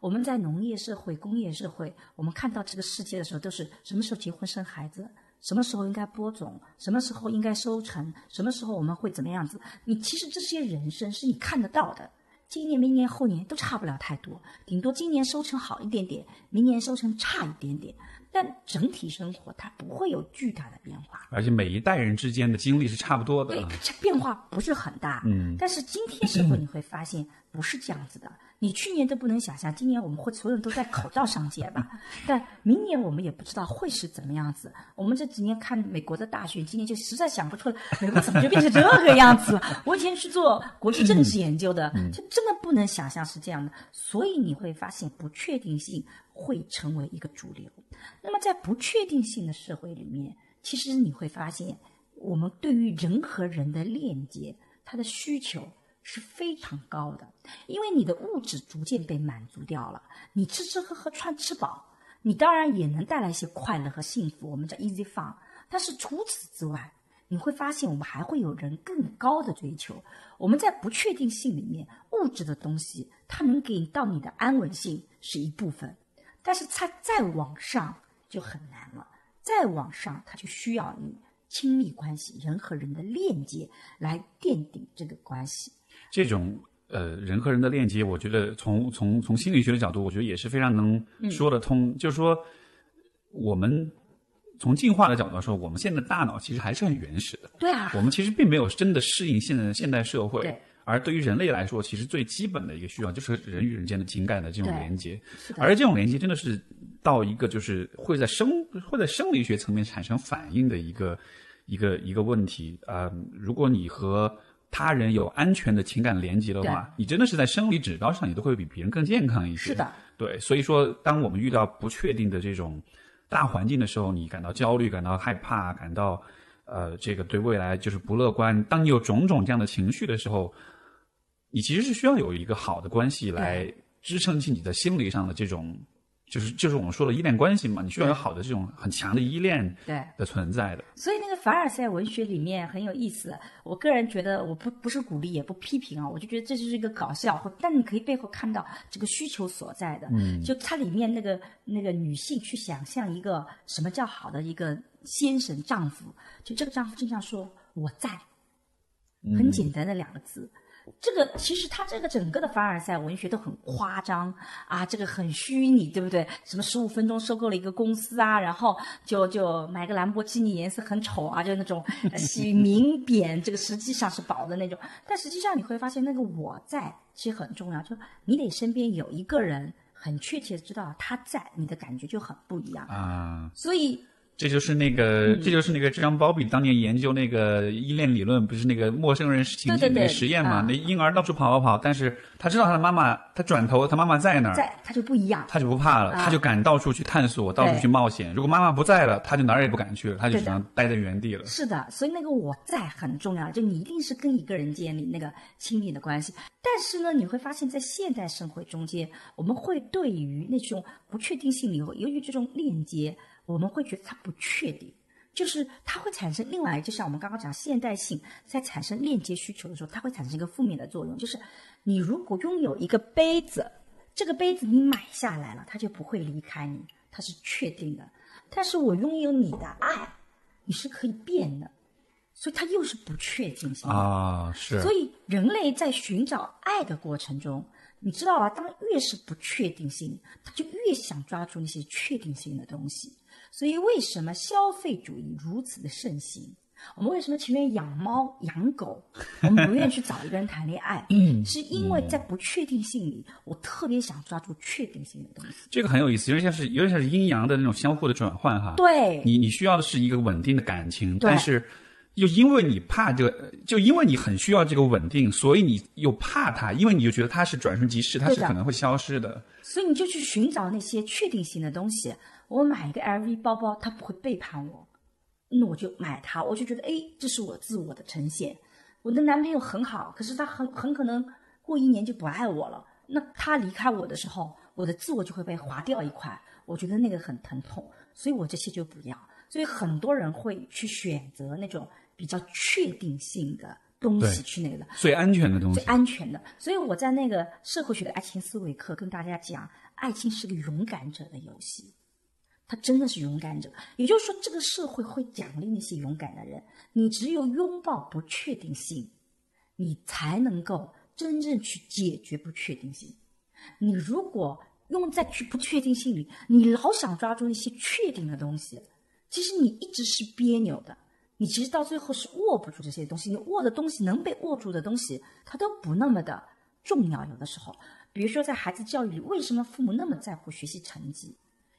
我们在农业社会、工业社会，我们看到这个世界的时候，都是什么时候结婚生孩子，什么时候应该播种，什么时候应该收成，什么时候我们会怎么样子？你其实这些人生是你看得到的。今年、明年、后年都差不了太多，顶多今年收成好一点点，明年收成差一点点。但整体生活它不会有巨大的变化，而且每一代人之间的经历是差不多的，对，变化不是很大。嗯，但是今天社会你会发现不是这样子的。你去年都不能想象，今年我们会所有人都戴口罩上街吧？但明年我们也不知道会是怎么样子。我们这几年看美国的大选，今年就实在想不出来，美国怎么就变成这个样子了？我以前是做国际政治研究的，就真的不能想象是这样的。所以你会发现，不确定性会成为一个主流。那么在不确定性的社会里面，其实你会发现，我们对于人和人的链接，它的需求。是非常高的，因为你的物质逐渐被满足掉了，你吃吃喝喝穿吃饱，你当然也能带来一些快乐和幸福，我们叫 easy fun。但是除此之外，你会发现我们还会有人更高的追求。我们在不确定性里面，物质的东西它能给到你的安稳性是一部分，但是它再往上就很难了，再往上它就需要你亲密关系，人和人的链接来奠定这个关系。这种呃人和人的链接，我觉得从从从心理学的角度，我觉得也是非常能说得通。就是说，我们从进化的角度说，我们现在大脑其实还是很原始的。对啊，我们其实并没有真的适应现在的现代社会。对。而对于人类来说，其实最基本的一个需要就是人与人间的情感的这种连接。而这种连接真的是到一个就是会在生会在生理学层面产生反应的一个一个一个问题啊！如果你和他人有安全的情感连接的话，你真的是在生理指标上，你都会比别人更健康一些。是的，对。所以说，当我们遇到不确定的这种大环境的时候，你感到焦虑、感到害怕、感到呃这个对未来就是不乐观。当你有种种这样的情绪的时候，你其实是需要有一个好的关系来支撑起你的心理上的这种。就是就是我们说的依恋关系嘛，你需要有好的这种很强的依恋对的存在的。所以那个凡尔赛文学里面很有意思，我个人觉得我不不是鼓励也不批评啊，我就觉得这就是一个搞笑，但你可以背后看到这个需求所在的。嗯，就它里面那个那个女性去想象一个什么叫好的一个先生丈夫，就这个丈夫经常说我在，很简单的两个字。这个其实他这个整个的凡尔赛文学都很夸张啊，这个很虚拟，对不对？什么十五分钟收购了一个公司啊，然后就就买个兰博基尼，颜色很丑啊，就那种洗名贬，这个实际上是宝的那种。但实际上你会发现，那个我在其实很重要，就你得身边有一个人很确切知道他在，你的感觉就很不一样啊。所以。这就是那个，这就是那个，这张包比当年研究那个依恋理论，不是那个陌生人情景那个实验嘛？那婴儿到处跑跑跑，但是他知道他的妈妈，他转头，他妈妈在那儿，在他就不一样，他就不怕了，他就敢到处去探索，到处去冒险。如果妈妈不在了，他就哪儿也不敢去了，他就只能待在原地了。是的，所以那个我在很重要，就你一定是跟一个人建立那个亲密的关系。但是呢，你会发现在现代社会中间，我们会对于那种不确定性，由由于这种链接。我们会觉得它不确定，就是它会产生另外，就像我们刚刚讲现代性在产生链接需求的时候，它会产生一个负面的作用，就是你如果拥有一个杯子，这个杯子你买下来了，它就不会离开你，它是确定的。但是我拥有你的爱，你是可以变的，所以它又是不确定性啊，是。所以人类在寻找爱的过程中。你知道吧？当越是不确定性，他就越想抓住那些确定性的东西。所以，为什么消费主义如此的盛行？我们为什么情愿养猫养狗，我们不愿意去找一个人谈恋爱？嗯，是因为在不确定性里，我特别想抓住确定性的东西。这个很有意思，有点像是有点像是阴阳的那种相互的转换哈。对，你你需要的是一个稳定的感情，但是又因为你怕这个，就因为你很需要这个稳定，所以你又怕它，因为你就觉得它是转瞬即逝，它是可能会消失的。所以你就去寻找那些确定性的东西。我买一个 LV 包包，它不会背叛我，那我就买它，我就觉得哎，这是我自我的呈现。我的男朋友很好，可是他很很可能过一年就不爱我了。那他离开我的时候，我的自我就会被划掉一块，我觉得那个很疼痛，所以我这些就不要。所以很多人会去选择那种比较确定性的东西去那个的。最安全的东西最，安全的。所以我在那个社会学的爱情思维课跟大家讲，爱情是个勇敢者的游戏，他真的是勇敢者。也就是说，这个社会会奖励那些勇敢的人。你只有拥抱不确定性，你才能够真正去解决不确定性。你如果用在去不确定性里，你老想抓住那些确定的东西，其实你一直是别扭的。你其实到最后是握不住这些东西，你握的东西能被握住的东西，它都不那么的重要。有的时候，比如说在孩子教育里，为什么父母那么在乎学习成绩？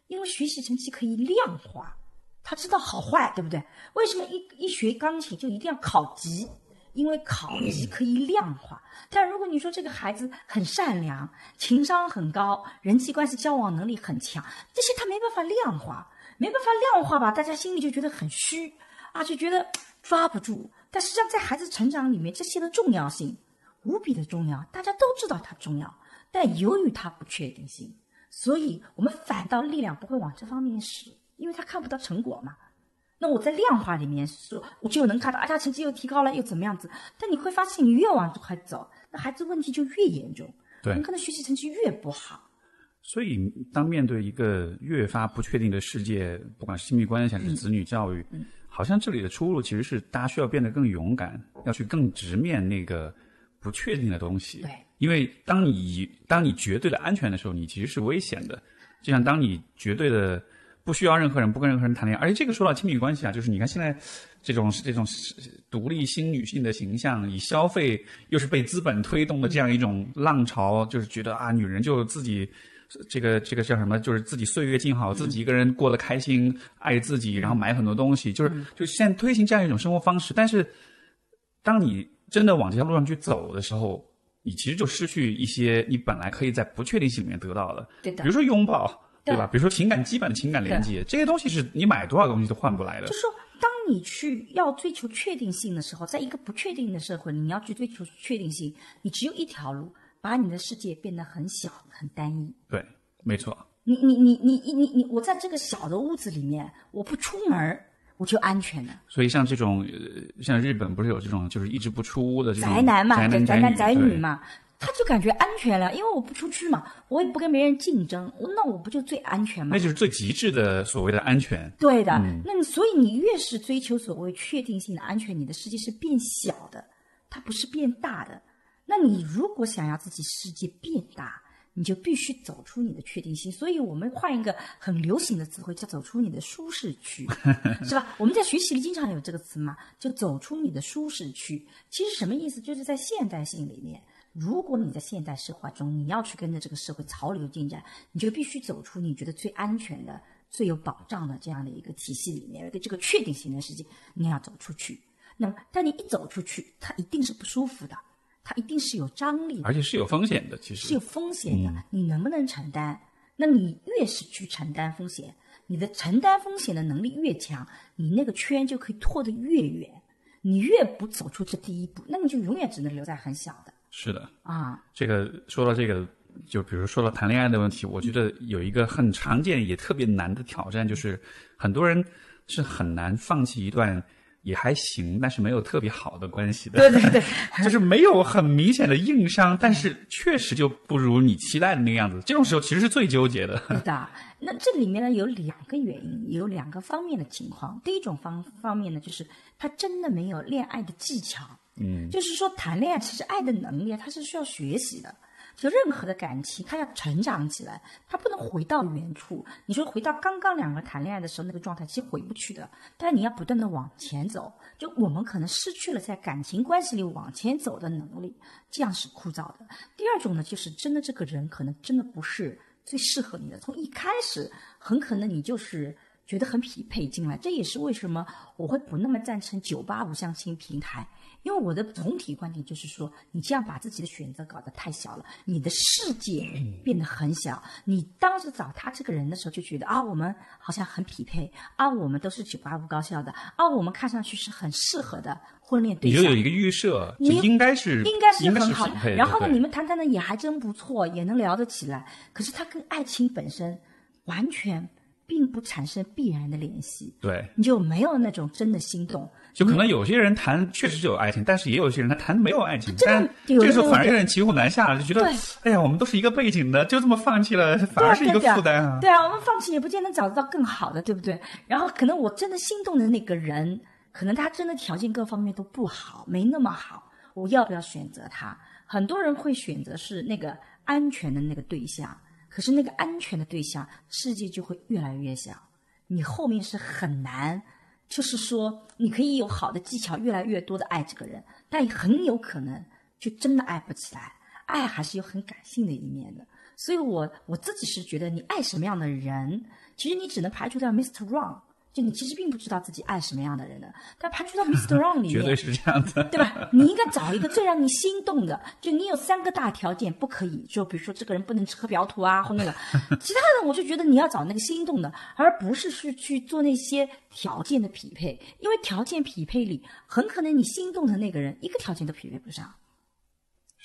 因为学习成绩可以量化，他知道好坏，对不对？为什么一一学钢琴就一定要考级？因为考级可以量化。但如果你说这个孩子很善良，情商很高，人际关系交往能力很强，这些他没办法量化，没办法量化吧？大家心里就觉得很虚啊，就觉得抓不住。但实际上，在孩子成长里面，这些的重要性无比的重要，大家都知道它重要，但由于它不确定性，所以我们反倒力量不会往这方面使，因为他看不到成果嘛。那我在量化里面说，我就能看到，啊，他成绩又提高了，又怎么样子？但你会发现，你越往这块走，那孩子问题就越严重，对很可能学习成绩越不好。所以，当面对一个越发不确定的世界，不管是亲密关系还是子女教育，嗯好像这里的出路其实是大家需要变得更勇敢，要去更直面那个不确定的东西。对，因为当你当你绝对的安全的时候，你其实是危险的。就像当你绝对的不需要任何人，不跟任何人谈恋爱，而且这个说到亲密关系啊，就是你看现在这种这种独立新女性的形象，以消费又是被资本推动的这样一种浪潮，就是觉得啊，女人就自己。这个这个叫什么？就是自己岁月静好，自己一个人过得开心，爱自己，然后买很多东西，就是就现在推行这样一种生活方式。但是，当你真的往这条路上去走的时候，你其实就失去一些你本来可以在不确定性里面得到的，对的比如说拥抱，对对吧？比如说情感基本的情感连接，这些东西是你买多少东西都换不来的就。是说，当你去要追求确定性的时候，在一个不确定的社会，你要去追求确定性，你只有一条路，把你的世界变得很小、很单一。对，没错。你你你你你你你，我在这个小的屋子里面，我不出门儿，我就安全了。所以像这种，呃，像日本不是有这种就是一直不出屋的这种宅男嘛，宅男宅男宅女嘛，他就感觉安全了，因为我不出去嘛，我也不跟别人竞争，那我不就最安全吗那？就是最极致的所谓的安全。对的，那你所以你越是追求所谓确定性的安全，你的世界是变小的，它不是变大的。那你如果想要自己世界变大，你就必须走出你的确定性。所以我们换一个很流行的词汇，叫走出你的舒适区，是吧？我们在学习里经常有这个词嘛，就走出你的舒适区。其实什么意思？就是在现代性里面。如果你在现代社会中，你要去跟着这个社会潮流进展，你就必须走出你觉得最安全的、最有保障的这样的一个体系里面，一个这个确定性的世界，你要走出去。那么，但你一走出去，它一定是不舒服的，它一定是有张力的，而且是有风险的，其实是有风险的。你能不能承担？那你越是去承担风险，你的承担风险的能力越强，你那个圈就可以拓得越远。你越不走出这第一步，那你就永远只能留在很小的是的。啊。这个说到这个，就比如说到谈恋爱的问题，我觉得有一个很常见也特别难的挑战，就是很多人是很难放弃一段也还行，但是没有特别好的关系的。对对对，就是没有很明显的硬伤，但是确实就不如你期待的那个样子。这种时候其实是最纠结的。对的。那这里面呢有两个原因，有两个方面的情况。第一种方方面呢，就是他真的没有恋爱的技巧。嗯，就是说谈恋爱其实爱的能力啊，它是需要学习的。就任何的感情，它要成长起来，它不能回到原处。你说回到刚刚两个谈恋爱的时候那个状态，其实回不去的。但你要不断的往前走，就我们可能失去了在感情关系里往前走的能力，这样是枯燥的。第二种呢，就是真的这个人可能真的不是最适合你的，从一开始很可能你就是。觉得很匹配进来，这也是为什么我会不那么赞成九八五相亲平台，因为我的总体观点就是说，你这样把自己的选择搞得太小了，你的世界变得很小。你当时找他这个人的时候，就觉得啊，我们好像很匹配啊，我们都是九八五高校的啊，我们看上去是很适合的婚恋对象。你就有一个预设，你应该是应该是很好的。然后呢，你们谈谈的也还真不错，也能聊得起来。可是他跟爱情本身完全并不产生必然的联系。对，你就没有那种真的心动。就可能有些人谈确实是有爱情，但是也有些人他谈没有爱情，但这时候反而有点骑虎难下了，就觉得对哎呀，我们都是一个背景的，就这么放弃了，反而是一个负担啊。对啊，我们放弃也不见得找得到更好的，对不对？然后可能我真的心动的那个人，可能他真的条件各方面都不好，没那么好，我要不要选择他？很多人会选择是那个安全的那个对象，可是那个安全的对象，世界就会越来越小，你后面是很难。就是说，你可以有好的技巧，越来越多的爱这个人，但很有可能就真的爱不起来。爱还是有很感性的一面的，所以我我自己是觉得，你爱什么样的人，其实你只能排除掉 Mr. Wrong，就你其实并不知道自己爱什么样的人的。但排除到 Mr. Wrong 里面，绝对是这样的。对吧？你应该找一个最让你心动的，就你有三个大条件不可以，就比如说这个人不能吃喝嫖赌啊，或那个，其他的我就觉得你要找那个心动的，而不是去去做那些条件的匹配，因为条件匹配里很可能你心动的那个人一个条件都匹配不上，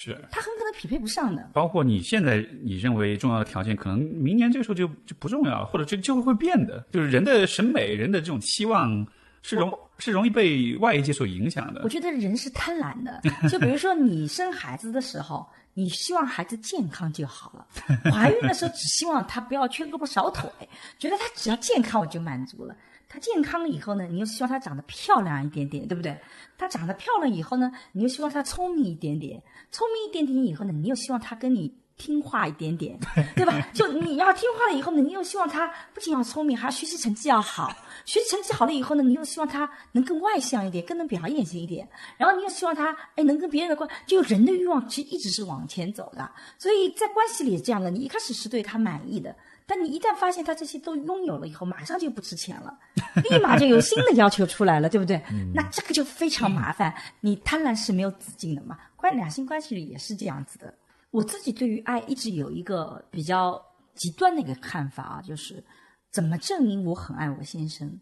是，他很可能匹配不上的。包括你现在你认为重要的条件，可能明年这个时候就就不重要，或者就就会变的。就是人的审美、人的这种期望是容是容易被外界所影响的我。觉得人是贪婪的，就比如说你生孩子的时候，你希望孩子健康就好了；怀孕的时候只希望他不要缺胳膊少腿，觉得他只要健康我就满足了。他健康了以后呢，你又希望他长得漂亮一点点，对不对？他长得漂亮以后呢，你又希望他聪明一点点，聪明一点点以后呢，你又希望他跟你听话一点点，对吧？就你要听话了以后呢，你又希望他不仅要聪明，还要学习成绩要好。学习成绩好了以后呢，你又希望他能更外向一点，更能表演型一点。然后你又希望他哎能跟别人的关，就人的欲望其实一直是往前走的。所以在关系里也这样的，你一开始是对他满意的。但你一旦发现他这些都拥有了以后，马上就不值钱了，立马就有新的要求出来了，对不对？那这个就非常麻烦。你贪婪是没有止境的嘛？关两性关系里也是这样子的。我自己对于爱一直有一个比较极端的一个看法啊，就是怎么证明我很爱我先生，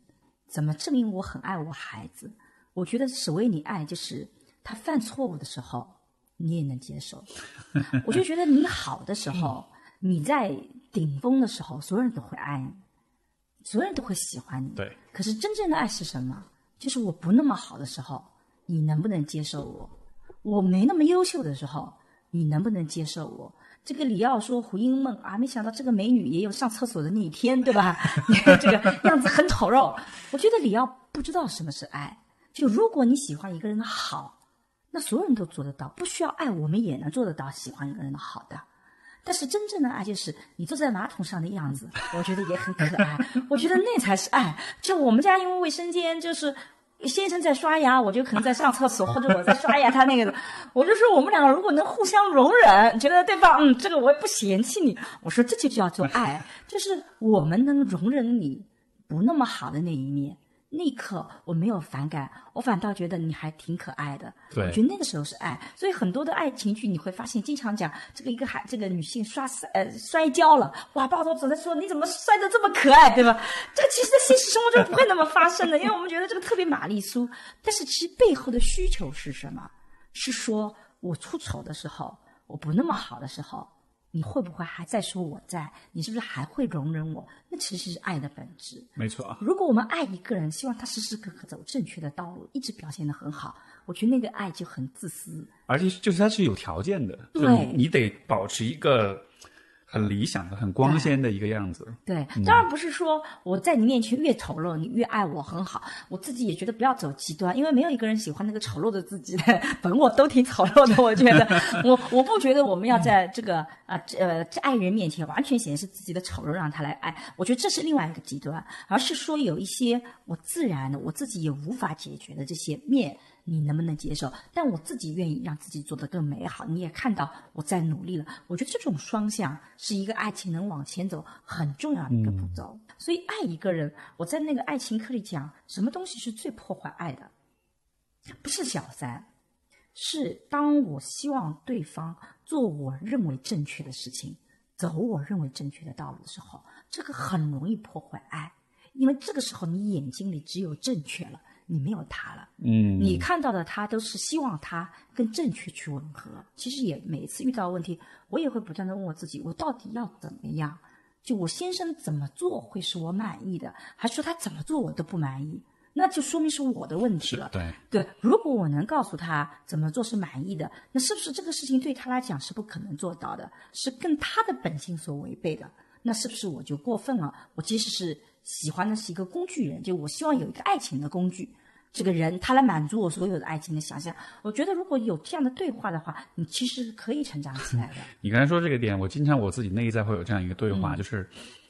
怎么证明我很爱我孩子？我觉得所谓你爱，就是他犯错误的时候你也能接受。我就觉得你好的时候，你在顶峰的时候，所有人都会爱你，所有人都会喜欢你。对，可是真正的爱是什么？就是我不那么好的时候，你能不能接受我？我没那么优秀的时候，你能不能接受我？这个李奥说胡因梦啊，没想到这个美女也有上厕所的那一天，对吧？这个样子很丑陋。我觉得李奥不知道什么是爱。就如果你喜欢一个人的好，那所有人都做得到，不需要爱，我们也能做得到喜欢一个人的好的。但是真正的爱就是你坐在马桶上的样子，我觉得也很可爱。我觉得那才是爱。就我们家因为卫生间就是先生在刷牙，我就可能在上厕所，或者我在刷牙，他那个，我就说我们两个如果能互相容忍，觉得对方嗯，这个我也不嫌弃你，我说这就叫做爱，就是我们能容忍你不那么好的那一面。那一刻我没有反感，我反倒觉得你还挺可爱的。对我觉得那个时候是爱。所以很多的爱情剧你会发现，经常讲这个一个孩这个女性摔呃摔跤了，哇，抱头走在说你怎么摔得这么可爱，对吧？这个其实在现实生活中不会那么发生的，因为我们觉得这个特别玛丽苏，但是其实背后的需求是什么？是说我出丑的时候，我不那么好的时候。你会不会还在说我在？你是不是还会容忍我？那其实是爱的本质。没错。如果我们爱一个人，希望他时时刻刻走正确的道路，一直表现得很好，我觉得那个爱就很自私。而且就是它是有条件的，对就是你得保持一个很理想的、很光鲜的一个样子。对，当然不是说我在你面前越丑陋，你越爱我很好。我自己也觉得不要走极端，因为没有一个人喜欢那个丑陋的自己的。本我都挺丑陋的，我觉得，我我不觉得我们要在这个啊呃爱人面前完全显示自己的丑陋，让他来爱。我觉得这是另外一个极端，而是说有一些我自然的，我自己也无法解决的这些面。你能不能接受？但我自己愿意让自己做得更美好。你也看到我在努力了。我觉得这种双向是一个爱情能往前走很重要的一个步骤。所以爱一个人，我在那个爱情课里讲，什么东西是最破坏爱的？不是小三，是当我希望对方做我认为正确的事情，走我认为正确的道路的时候，这个很容易破坏爱，因为这个时候你眼睛里只有正确了。你没有他了，嗯，你看到的他都是希望他跟正确去吻合。其实也每一次遇到问题，我也会不断的问我自己：我到底要怎么样？就我先生怎么做会是我满意的，还是说他怎么做我都不满意？那就说明是我的问题了。对对，如果我能告诉他怎么做是满意的，那是不是这个事情对他来讲是不可能做到的，是跟他的本性所违背的？那是不是我就过分了？我即使是喜欢的是一个工具人，就我希望有一个爱情的工具。这个人他来满足我所有的爱情的想象，我觉得如果有这样的对话的话，你其实是可以成长起来的。你刚才说这个点，我经常我自己内在会有这样一个对话，就是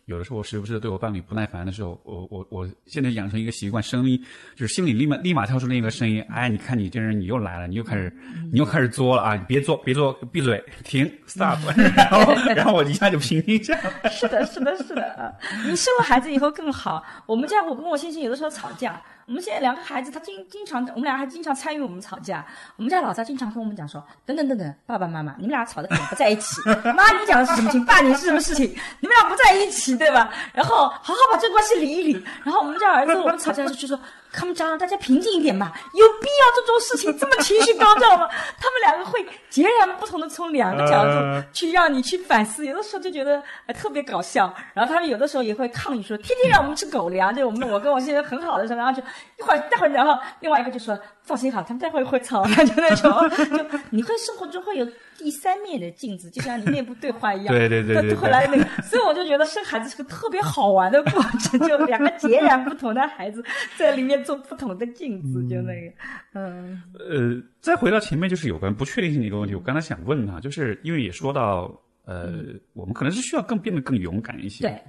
有的时候我时不时的对我伴侣不耐烦的时候，我我我现在养成一个习惯，声音就是心里立马立马跳出另一个声音，哎，你看你这人你又来了，你又开始你又开始作了啊！你别作，别作，闭嘴，停，stop，然后然后我一下就平静下来。是的，是的，是的，你生了孩子以后更好。我们家我跟我先生有的时候吵架。我们现在两个孩子，他经经常，我们俩还经常参与我们吵架。我们家老大经常跟我们讲说：“等等等等，爸爸妈妈，你们俩吵得不在一起。妈，你讲的是什么情？爸，你是什么事情？你们俩不在一起，对吧？然后好好把这关系理一理。然后我们家儿子，我们吵架的时候就说。”他们讲，大家平静一点吧，有必要这种事情这么情绪高涨吗？他们两个会截然不同的从两个角度去让你去反思，有的时候就觉得特别搞笑。然后他们有的时候也会抗议说，天天让我们吃狗粮，就我们我跟我现在很好的时候，然后就一会儿待会儿，然后另外一个就说。放心好，他们待会儿会吵，就那种，就你会生活中会有第三面的镜子，就像你内部对话一样，对对对对，后来那个，所以我就觉得生孩子是个特别好玩的过程，就两个截然不同的孩子在里面做不同的镜子，就那个，嗯。呃，再回到前面，就是有关不确定性的一个问题，我刚才想问他，就是因为也说到，呃，我们可能是需要更变得更勇敢一些。对，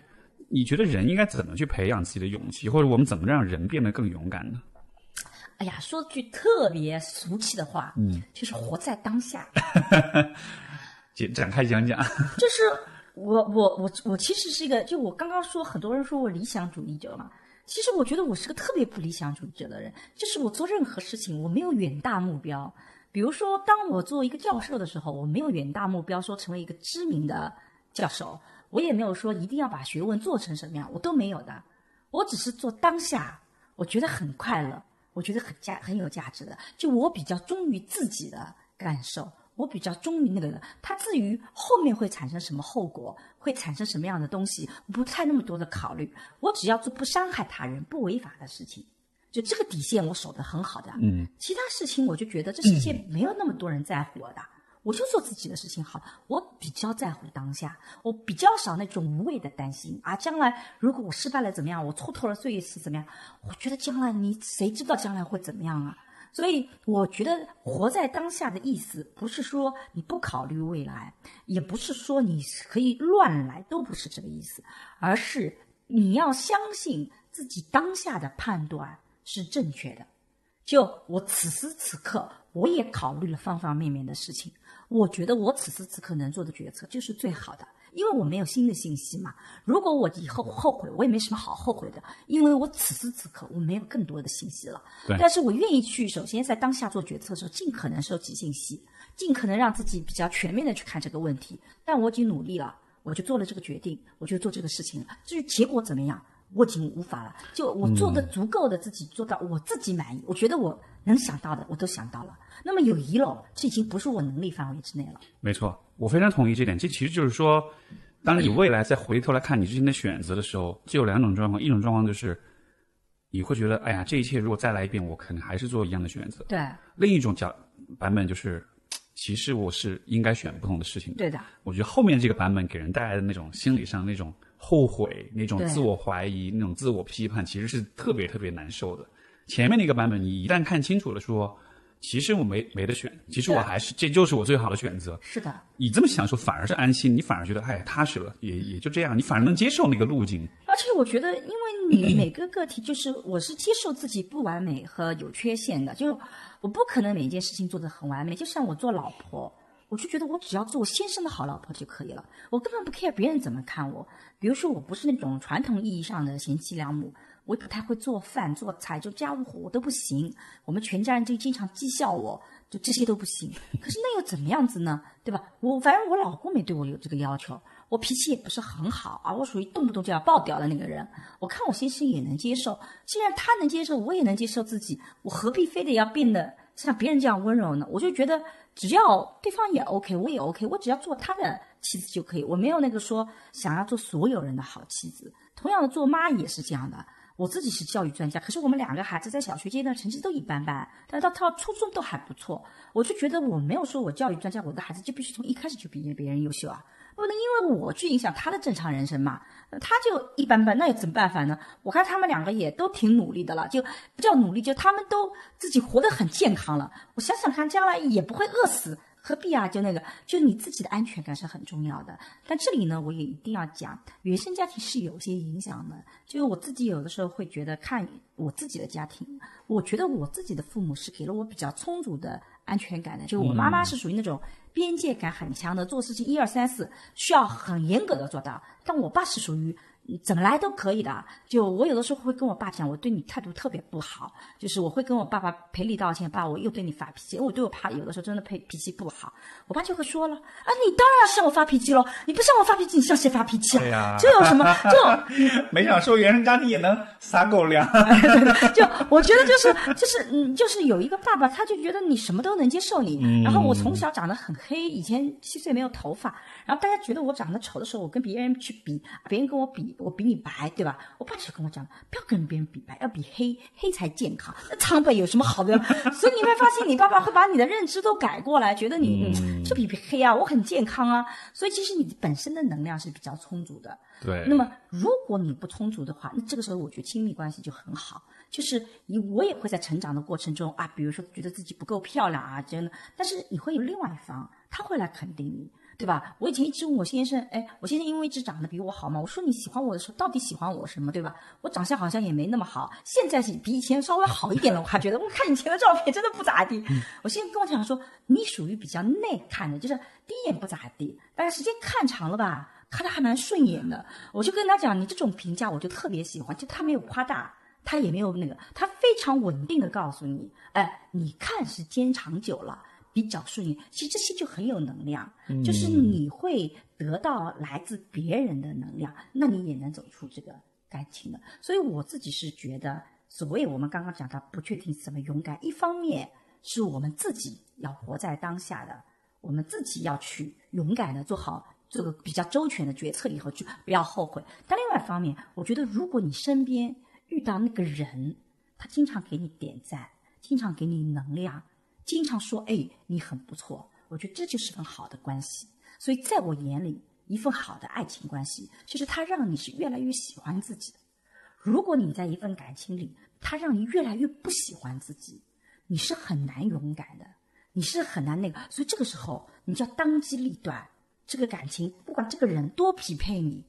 你觉得人应该怎么去培养自己的勇气，或者我们怎么让人变得更勇敢呢？哎呀，说句特别俗气的话，嗯，就是活在当下。展展开讲讲。就是我我我我其实是一个，就我刚刚说，很多人说我理想主义者嘛。其实我觉得我是个特别不理想主义者的人。就是我做任何事情，我没有远大目标。比如说，当我做一个教授的时候，我没有远大目标，说成为一个知名的教授。我也没有说一定要把学问做成什么样，我都没有的。我只是做当下，我觉得很快乐。我觉得很价很有价值的，就我比较忠于自己的感受，我比较忠于那个人。他至于后面会产生什么后果，会产生什么样的东西，不太那么多的考虑。我只要做不伤害他人、不违法的事情，就这个底线我守得很好的。嗯，其他事情我就觉得这世界没有那么多人在乎我的。我就做自己的事情好，我比较在乎当下，我比较少那种无谓的担心啊。将来如果我失败了怎么样？我蹉跎了岁月是怎么样？我觉得将来你谁知道将来会怎么样啊？所以我觉得活在当下的意思，不是说你不考虑未来，也不是说你可以乱来，都不是这个意思，而是你要相信自己当下的判断是正确的。就我此时此刻，我也考虑了方方面面的事情。我觉得我此时此刻能做的决策就是最好的，因为我没有新的信息嘛。如果我以后后悔，我也没什么好后悔的，因为我此时此刻我没有更多的信息了。但是我愿意去，首先在当下做决策的时候，尽可能收集信息，尽可能让自己比较全面的去看这个问题。但我已经努力了，我就做了这个决定，我就做这个事情了。至于结果怎么样？我已经无法了，就我做的足够的，自己做到我自己满意。我觉得我能想到的，我都想到了。那么有遗漏，这已经不是我能力范围之内了。没错，我非常同意这点。这其实就是说，当你未来再回头来看你之前的选择的时候，就有两种状况：一种状况就是你会觉得，哎呀，这一切如果再来一遍，我可能还是做一样的选择。对。另一种角版本就是。其实我是应该选不同的事情的。对的，我觉得后面这个版本给人带来的那种心理上那种后悔、那种自我怀疑、那种自我批判，其实是特别特别难受的。前面那个版本，你一旦看清楚了说，其实我没没得选，其实我还是这就是我最好的选择。是的。你这么想说，反而是安心，你反而觉得哎踏实了，也也就这样，你反而能接受那个路径。而且我觉得，因为你每个个体就是，我是接受自己不完美和有缺陷的，就是我不可能每一件事情做得很完美。就像我做老婆，我就觉得我只要做我先生的好老婆就可以了，我根本不 care 别人怎么看我。比如说，我不是那种传统意义上的贤妻良母，我也不太会做饭做菜，就家务活我都不行。我们全家人就经常讥笑我，就这些都不行。可是那又怎么样子呢？对吧？我反正我老公没对我有这个要求。我脾气也不是很好啊，我属于动不动就要爆掉的那个人。我看我先生也能接受，既然他能接受，我也能接受自己，我何必非得要变得像别人这样温柔呢？我就觉得只要对方也 OK，我也 OK，我只要做他的妻子就可以。我没有那个说想要做所有人的好妻子。同样的，做妈也是这样的。我自己是教育专家，可是我们两个孩子在小学阶段成绩都一般般，但到到初中都还不错。我就觉得我没有说我教育专家，我的孩子就必须从一开始就比别人优秀啊。不能因为我去影响他的正常人生嘛，他就一般般，那有怎么办法呢？我看他们两个也都挺努力的了，就不叫努力，就他们都自己活得很健康了。我想想看，将来也不会饿死，何必啊？就那个，就你自己的安全感是很重要的。但这里呢，我也一定要讲，原生家庭是有些影响的。就是我自己有的时候会觉得，看我自己的家庭，我觉得我自己的父母是给了我比较充足的安全感的。就我妈妈是属于那种。边界感很强的，做事情一二三四需要很严格的做到。但我爸是属于怎么来都可以的。就我有的时候会跟我爸讲，我对你态度特别不好，就是我会跟我爸爸赔礼道歉，爸，我又对你发脾气，因为我对我爸有的时候真的脾脾气不好。我爸就会说了，啊，你当然要向我发脾气喽，你不向我发脾气，你向谁发脾气啊？对呀这有什么？就没想说原生家庭也能撒狗粮。就我觉得就是就是嗯，就是有一个爸爸，他就觉得你什么都能接受你。然后我从小长得很黑，以前七岁没有头发，然后大家觉得我长得丑的时候，我跟别人去比，别人跟我比，我比你白，对吧？我爸就跟我讲，不要跟别人比白，要比黑，黑才健康。那苍白有什么好的？所以你会发现，你爸爸会把你的认知都改过来，觉得你嗯，就比比黑啊，我很健康啊。所以其实你本身的能量是比较充足的。对。那么如果你不充足的话，那这个时候我觉得亲密关系就很好。就是你，我也会在成长的过程中啊，比如说觉得自己不够漂亮啊，真的，但是你会有另外一方，他会来肯定你，对吧？我以前一直问我先生，哎，我先生因为一直长得比我好嘛，我说你喜欢我的时候，到底喜欢我什么，对吧？我长相好像也没那么好，现在是比以前稍微好一点了，我还觉得我看以前的照片真的不咋地。我现在跟我讲说，你属于比较耐看的，就是第一眼不咋地，但是时间看长了吧，看的还蛮顺眼的。我就跟他讲，你这种评价我就特别喜欢，就他没有夸大。他也没有那个，他非常稳定的告诉你，哎，你看时间长久了比较顺利，其实这些就很有能量，就是你会得到来自别人的能量，那你也能走出这个感情的。所以我自己是觉得，所谓我们刚刚讲到不确定怎么勇敢，一方面是我们自己要活在当下的，我们自己要去勇敢的做好这个比较周全的决策，以后就不要后悔。但另外一方面，我觉得如果你身边，遇到那个人，他经常给你点赞，经常给你能量，经常说：“哎，你很不错。”我觉得这就是份好的关系。所以在我眼里，一份好的爱情关系，就是他让你是越来越喜欢自己的。如果你在一份感情里，他让你越来越不喜欢自己，你是很难勇敢的，你是很难那个。所以这个时候，你就要当机立断。这个感情，不管这个人多匹配你。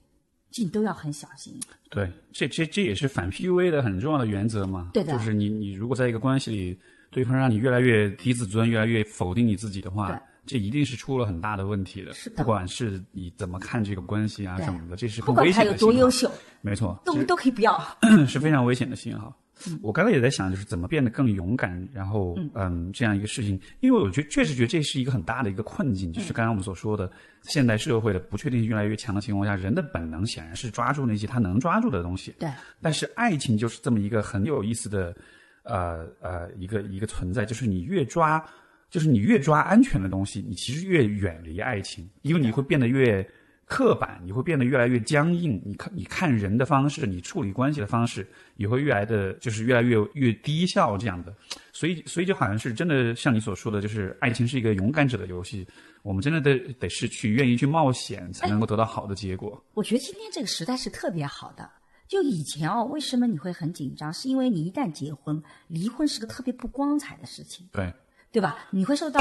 这你都要很小心。对，这这这也是反 PUA 的很重要的原则嘛。对的。就是你你如果在一个关系里，对方让你越来越低自尊，越来越否定你自己的话，这一定是出了很大的问题的。是的。不管是你怎么看这个关系啊什么的，这是不管他有多优秀，没错，都都可以不要，是非常危险的信号。我刚才也在想，就是怎么变得更勇敢，然后嗯，这样一个事情，因为我觉确实觉得这是一个很大的一个困境，就是刚刚我们所说的，现代社会的不确定性越来越强的情况下，人的本能显然是抓住那些他能抓住的东西。对。但是爱情就是这么一个很有意思的，呃呃，一个一个存在，就是你越抓，就是你越抓安全的东西，你其实越远离爱情，因为你会变得越。刻板，你会变得越来越僵硬。你看，你看人的方式，你处理关系的方式，也会越来的，就是越来越越低效这样的。所以所以就好像是真的像你所说的，就是爱情是一个勇敢者的游戏，我们真的得得是去愿意去冒险，才能够得到好的结果。我觉得今天这个时代是特别好的。就以前哦，为什么你会很紧张？是因为你一旦结婚，离婚是个特别不光彩的事情。对。对吧？你会受到，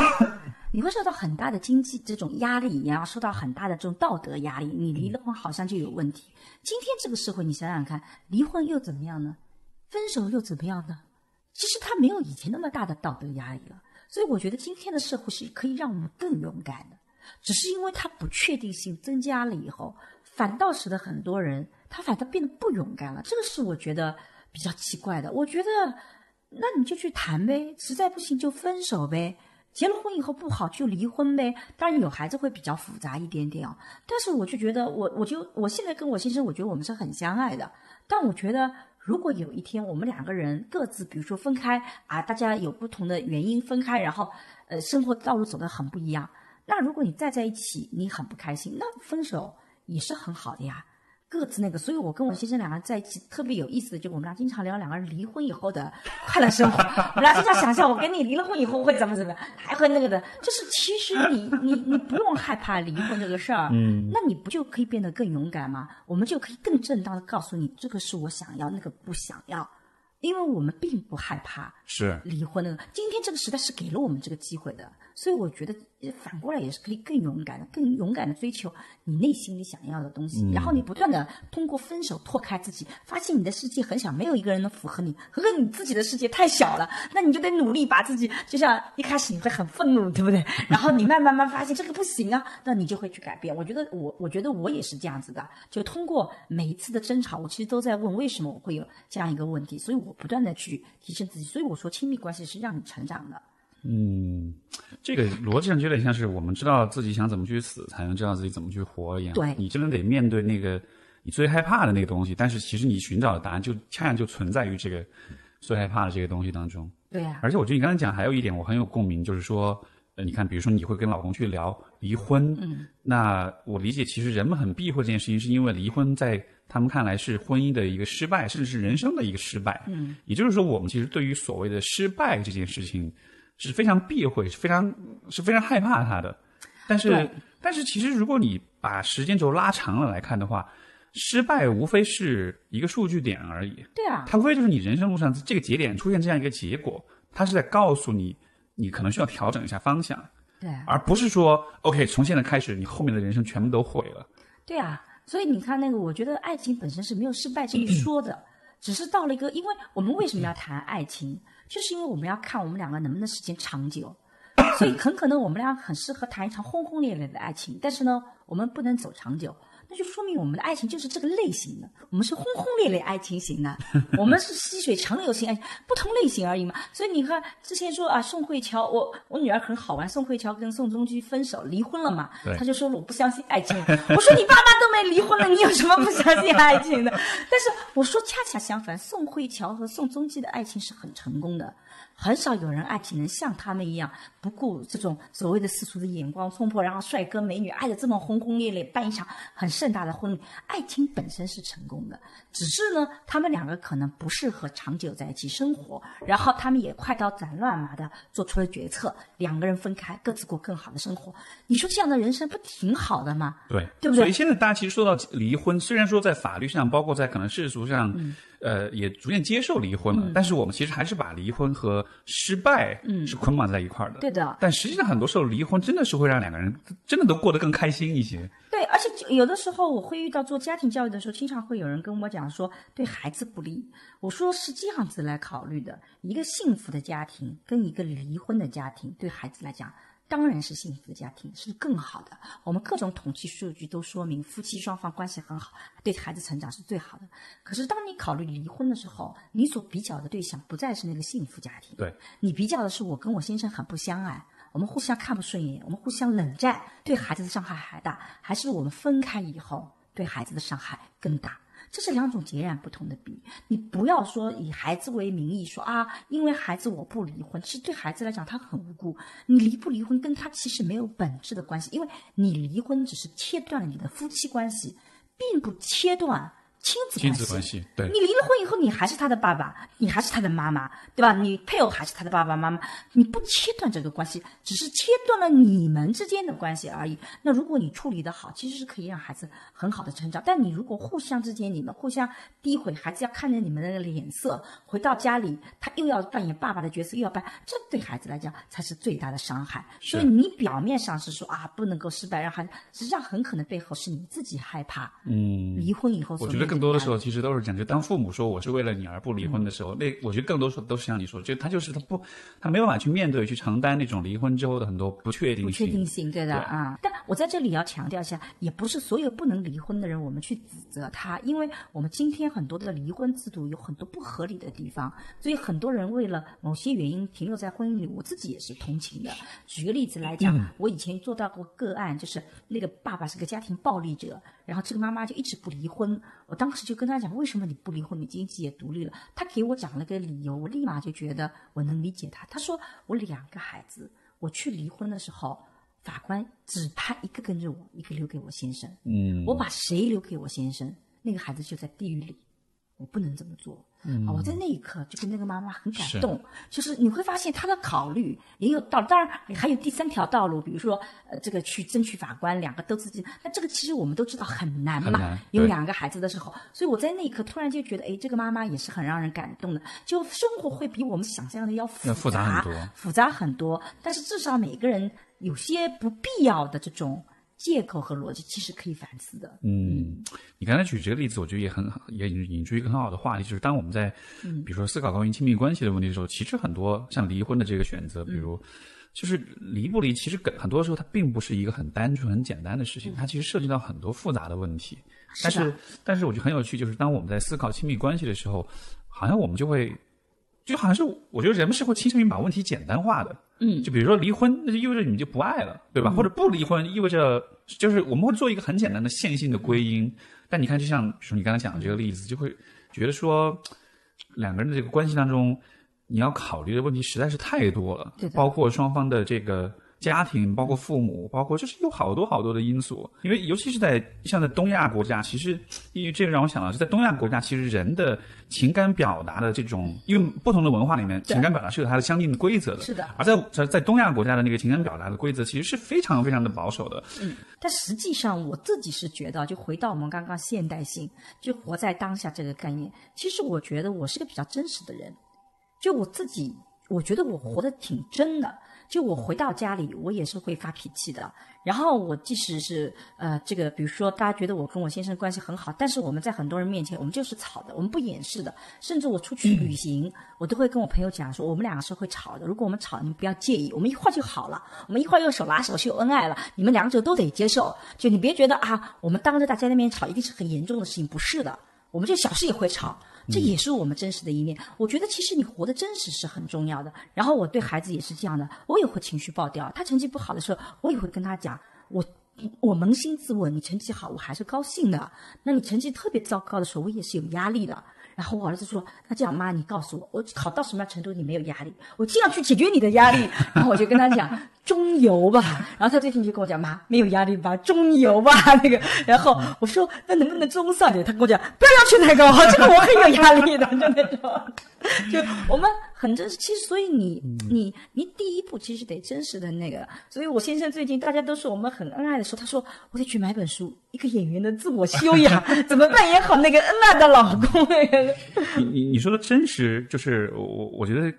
你会受到很大的经济这种压力，然后受到很大的这种道德压力。你离了婚好像就有问题。今天这个社会，你想想看，离婚又怎么样呢？分手又怎么样呢？其实他没有以前那么大的道德压力了。所以我觉得今天的社会是可以让我们更勇敢的。只是因为它不确定性增加了以后，反倒使得很多人他反倒变得不勇敢了。这个是我觉得比较奇怪的。我觉得。那你就去谈呗，实在不行就分手呗。结了婚以后不好就离婚呗。当然有孩子会比较复杂一点点哦。但是我就觉得，我我就我现在跟我先生，我觉得我们是很相爱的。但我觉得，如果有一天我们两个人各自，比如说分开啊，大家有不同的原因分开，然后呃生活道路走得很不一样，那如果你再在一起，你很不开心，那分手也是很好的呀。各自那个，所以我跟我先生两个人在一起特别有意思的，就我们俩经常聊两个人离婚以后的快乐生活。我们俩经常想象，我跟你离了婚以后会怎么怎么样，还会那个的。就是其实你你你不用害怕离婚这个事儿，嗯，那你不就可以变得更勇敢吗？我们就可以更正当的告诉你，这个是我想要，那个不想要。因为我们并不害怕是离婚那个。今天这个时代是给了我们这个机会的，所以我觉得反过来也是可以更勇敢的、更勇敢的追求你内心里想要的东西。然后你不断的通过分手拓开自己，发现你的世界很小，没有一个人能符合你，和你自己的世界太小了，那你就得努力把自己，就像一开始你会很愤怒，对不对？然后你慢慢慢发现这个不行啊，那你就会去改变。我觉得我我觉得我也是这样子的，就通过每一次的争吵，我其实都在问为什么我会有这样一个问题，所以。我不断的去提升自己，所以我说亲密关系是让你成长的。嗯，这个逻辑上有点像是我们知道自己想怎么去死，才能知道自己怎么去活一样。对，你真的得面对那个你最害怕的那个东西，但是其实你寻找的答案就恰恰就存在于这个最害怕的这个东西当中。对呀。而且我觉得你刚才讲还有一点我很有共鸣，就是说，呃，你看，比如说你会跟老公去聊离婚，嗯，那我理解其实人们很避讳这件事情，是因为离婚在。他们看来是婚姻的一个失败，甚至是人生的一个失败。嗯，也就是说，我们其实对于所谓的失败这件事情是非常避讳，是非常是非常害怕它的。但是，但是其实如果你把时间轴拉长了来看的话，失败无非是一个数据点而已。对啊，它无非就是你人生路上这个节点出现这样一个结果，它是在告诉你，你可能需要调整一下方向。对，而不是说 OK，从现在开始，你后面的人生全部都毁了。对啊。所以你看，那个我觉得爱情本身是没有失败这一说的，只是到了一个，因为我们为什么要谈爱情，就是因为我们要看我们两个能不能时间长久，所以很可能我们俩很适合谈一场轰轰烈烈的爱情，但是呢，我们不能走长久。那就说明我们的爱情就是这个类型的，我们是轰轰烈烈爱情型的，我们是细水长流型爱情，不同类型而已嘛。所以你看，之前说啊，宋慧乔，我我女儿很好玩，宋慧乔跟宋仲基分手离婚了嘛，他就说我不相信爱情。我说你爸妈都没离婚了，你有什么不相信爱情的？但是我说恰恰相反，宋慧乔和宋仲基的爱情是很成功的。很少有人爱情能像他们一样不顾这种所谓的世俗的眼光冲破，然后帅哥美女爱的这么轰轰烈烈，办一场很盛大的婚礼。爱情本身是成功的，只是呢，他们两个可能不适合长久在一起生活，然后他们也快刀斩乱麻的做出了决策，两个人分开，各自过更好的生活。你说这样的人生不挺好的吗？对，对不对？所以现在大家其实说到离婚，虽然说在法律上，包括在可能世俗上。呃，也逐渐接受离婚了，但是我们其实还是把离婚和失败是捆绑在一块儿的。对的。但实际上，很多时候离婚真的是会让两个人真的都过得更开心一些。对，而且有的时候我会遇到做家庭教育的时候，经常会有人跟我讲说对孩子不利。我说是这样子来考虑的：一个幸福的家庭跟一个离婚的家庭，对孩子来讲。当然是幸福的家庭是更好的。我们各种统计数据都说明，夫妻双方关系很好，对孩子成长是最好的。可是，当你考虑离婚的时候，你所比较的对象不再是那个幸福家庭，对你比较的是我跟我先生很不相爱，我们互相看不顺眼，我们互相冷战，对孩子的伤害还大，还是我们分开以后对孩子的伤害更大？这是两种截然不同的比，你不要说以孩子为名义说啊，因为孩子我不离婚，其实对孩子来讲他很无辜，你离不离婚跟他其实没有本质的关系，因为你离婚只是切断了你的夫妻关系，并不切断亲子亲关系。子关系，对，你离了婚以后，你还是他的爸爸，你还是他的妈妈，对吧？你配偶还是他的爸爸妈妈，你不切断这个关系，只是切断了你们之间的关系而已。那如果你处理的好，其实是可以让孩子很好的成长。但你如果互相之间，你们互相诋毁，孩子要看着你们的脸色，回到家里他又要扮演爸爸的角色，又要扮，这对孩子来讲才是最大的伤害。所以你表面上是说啊不能够失败，让孩子，实际上很可能背后是你自己害怕。嗯，离婚以后所我更多的时候其实都是这样，就当父母说我是为了你而不离婚的时候，那我觉得更多时候都是像你说，就他就是他不，他没有办法去面对、去承担那种离婚之后的很多不确定不。确定性，对的对啊。但我在这里要强调一下，也不是所有不能离婚的人，我们去指责他，因为我们今天很多的离婚制度有很多不合理的地方，所以很多人为了某些原因停留在婚姻里，我自己也是同情的。举个例子来讲，我以前做到过个案，就是那个爸爸是个家庭暴力者，然后这个妈妈就一直不离婚。我当时就跟他讲，为什么你不离婚？你经济也独立了。他给我讲了个理由，我立马就觉得我能理解他。他说我两个孩子，我去离婚的时候。法官只判一个跟着我，一个留给我先生。嗯，我把谁留给我先生，那个孩子就在地狱里。我不能这么做。嗯，我在那一刻就跟那个妈妈很感动，就是你会发现她的考虑也有道理。当然还有第三条道路，比如说呃，这个去争取法官，两个都自己。那这个其实我们都知道很难嘛，难有两个孩子的时候，所以我在那一刻突然就觉得，哎，这个妈妈也是很让人感动的。就生活会比我们想象的要复要复杂很多复杂很多。但是至少每个人有些不必要的这种借口和逻辑，其实可以反思的。嗯，你刚才举这个例子，我觉得也很也引引出一个很好的话题，就是当我们在比如说思考关于亲密关系的问题的时候，其实很多像离婚的这个选择，比如就是离不离，其实很很多时候它并不是一个很单纯、很简单的事情，它其实涉及到很多复杂的问题。但是，但是我觉得很有趣，就是当我们在思考亲密关系的时候，好像我们就会，就好像是我觉得人们是会倾向于把问题简单化的。嗯，就比如说离婚，那就意味着你们就不爱了，对吧？或者不离婚，意味着就是我们会做一个很简单的线性的归因。但你看，就像说你刚才讲的这个例子，就会觉得说，两个人的这个关系当中，你要考虑的问题实在是太多了对，包括双方的这个家庭，包括父母，包括就是有好多好多的因素。因为尤其是在像在东亚国家，其实因为这个让我想到，是在东亚国家，其实人的情感表达的这种，因为不同的文化里面，情感表达是有它的相应的规则的。是的而在在在东亚国家的那个情感表达的规则，其实是非常非常的保守的。嗯但实际上，我自己是觉得，就回到我们刚刚现代性，就活在当下这个概念。其实我觉得我是个比较真实的人，就我自己，我觉得我活得挺真的。就我回到家里，我也是会发脾气的。然后我即使是呃，这个比如说大家觉得我跟我先生关系很好，但是我们在很多人面前，我们就是吵的，我们不掩饰的。甚至我出去旅行，我都会跟我朋友讲说，我们两个是会吵的。如果我们吵，你们不要介意，我们一会儿就好了，我们一会儿又手拉手秀恩爱了，你们两者都得接受。就你别觉得啊，我们当着大家的面吵一定是很严重的事情，不是的，我们这小事也会吵。这也是我们真实的一面。我觉得其实你活得真实是很重要的。然后我对孩子也是这样的，我也会情绪爆掉。他成绩不好的时候，我也会跟他讲，我我扪心自问，你成绩好，我还是高兴的。那你成绩特别糟糕的时候，我也是有压力的。然后我儿子说：“那这样，妈，你告诉我，我考到什么样程度你没有压力？我尽量去解决你的压力。”然后我就跟他讲中游吧。然后他最近就跟我讲：“妈，没有压力吧？中游吧。”那个，然后我说：“那能不能中上点？”他跟我讲：“不要要求太高，这个我很有压力的，就那种。” 就我们很真实，其实所以你你你第一步其实得真实的那个。所以我先生最近大家都说我们很恩爱的时候，他说我得去买本书，一个演员的自我修养，怎么扮演好那个恩爱的老公那个。你你你说的真实，就是我我觉得，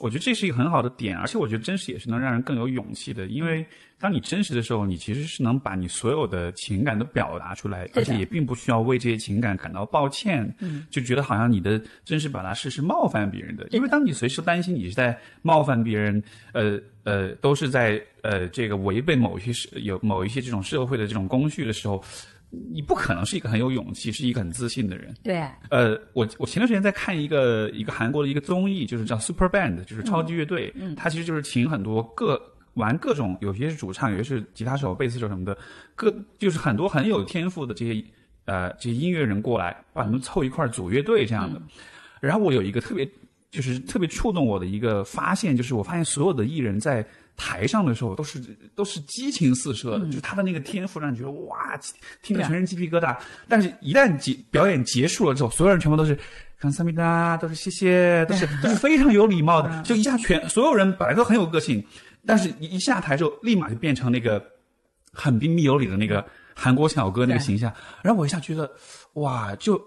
我觉得这是一个很好的点，而且我觉得真实也是能让人更有勇气的，因为当你真实的时候，你其实是能把你所有的情感都表达出来，而且也并不需要为这些情感感到抱歉，嗯，就觉得好像你的真实表达是是冒犯别人的，因为当你随时担心你是在冒犯别人，呃呃，都是在呃这个违背某一些社有某一些这种社会的这种公序的时候。你不可能是一个很有勇气、是一个很自信的人。对，呃，我我前段时间在看一个一个韩国的一个综艺，就是叫 Super Band，就是超级乐队。嗯，它其实就是请很多各玩各种，有些是主唱，有些是吉他手、贝斯手什么的，各就是很多很有天赋的这些呃这些音乐人过来，把他们凑一块儿组乐队这样的。然后我有一个特别就是特别触动我的一个发现，就是我发现所有的艺人在台上的时候都是都是激情四射的，就是他的那个天赋让你觉得哇，听得全身鸡皮疙瘩。但是，一旦结表演结束了之后，所有人全部都是。看三米达都是谢谢，都是都是非常有礼貌的，就一下全所有人本来都很有个性，但是一下台之后立马就变成那个很彬彬有礼的那个韩国小哥那个形象，然后我一下觉得哇，就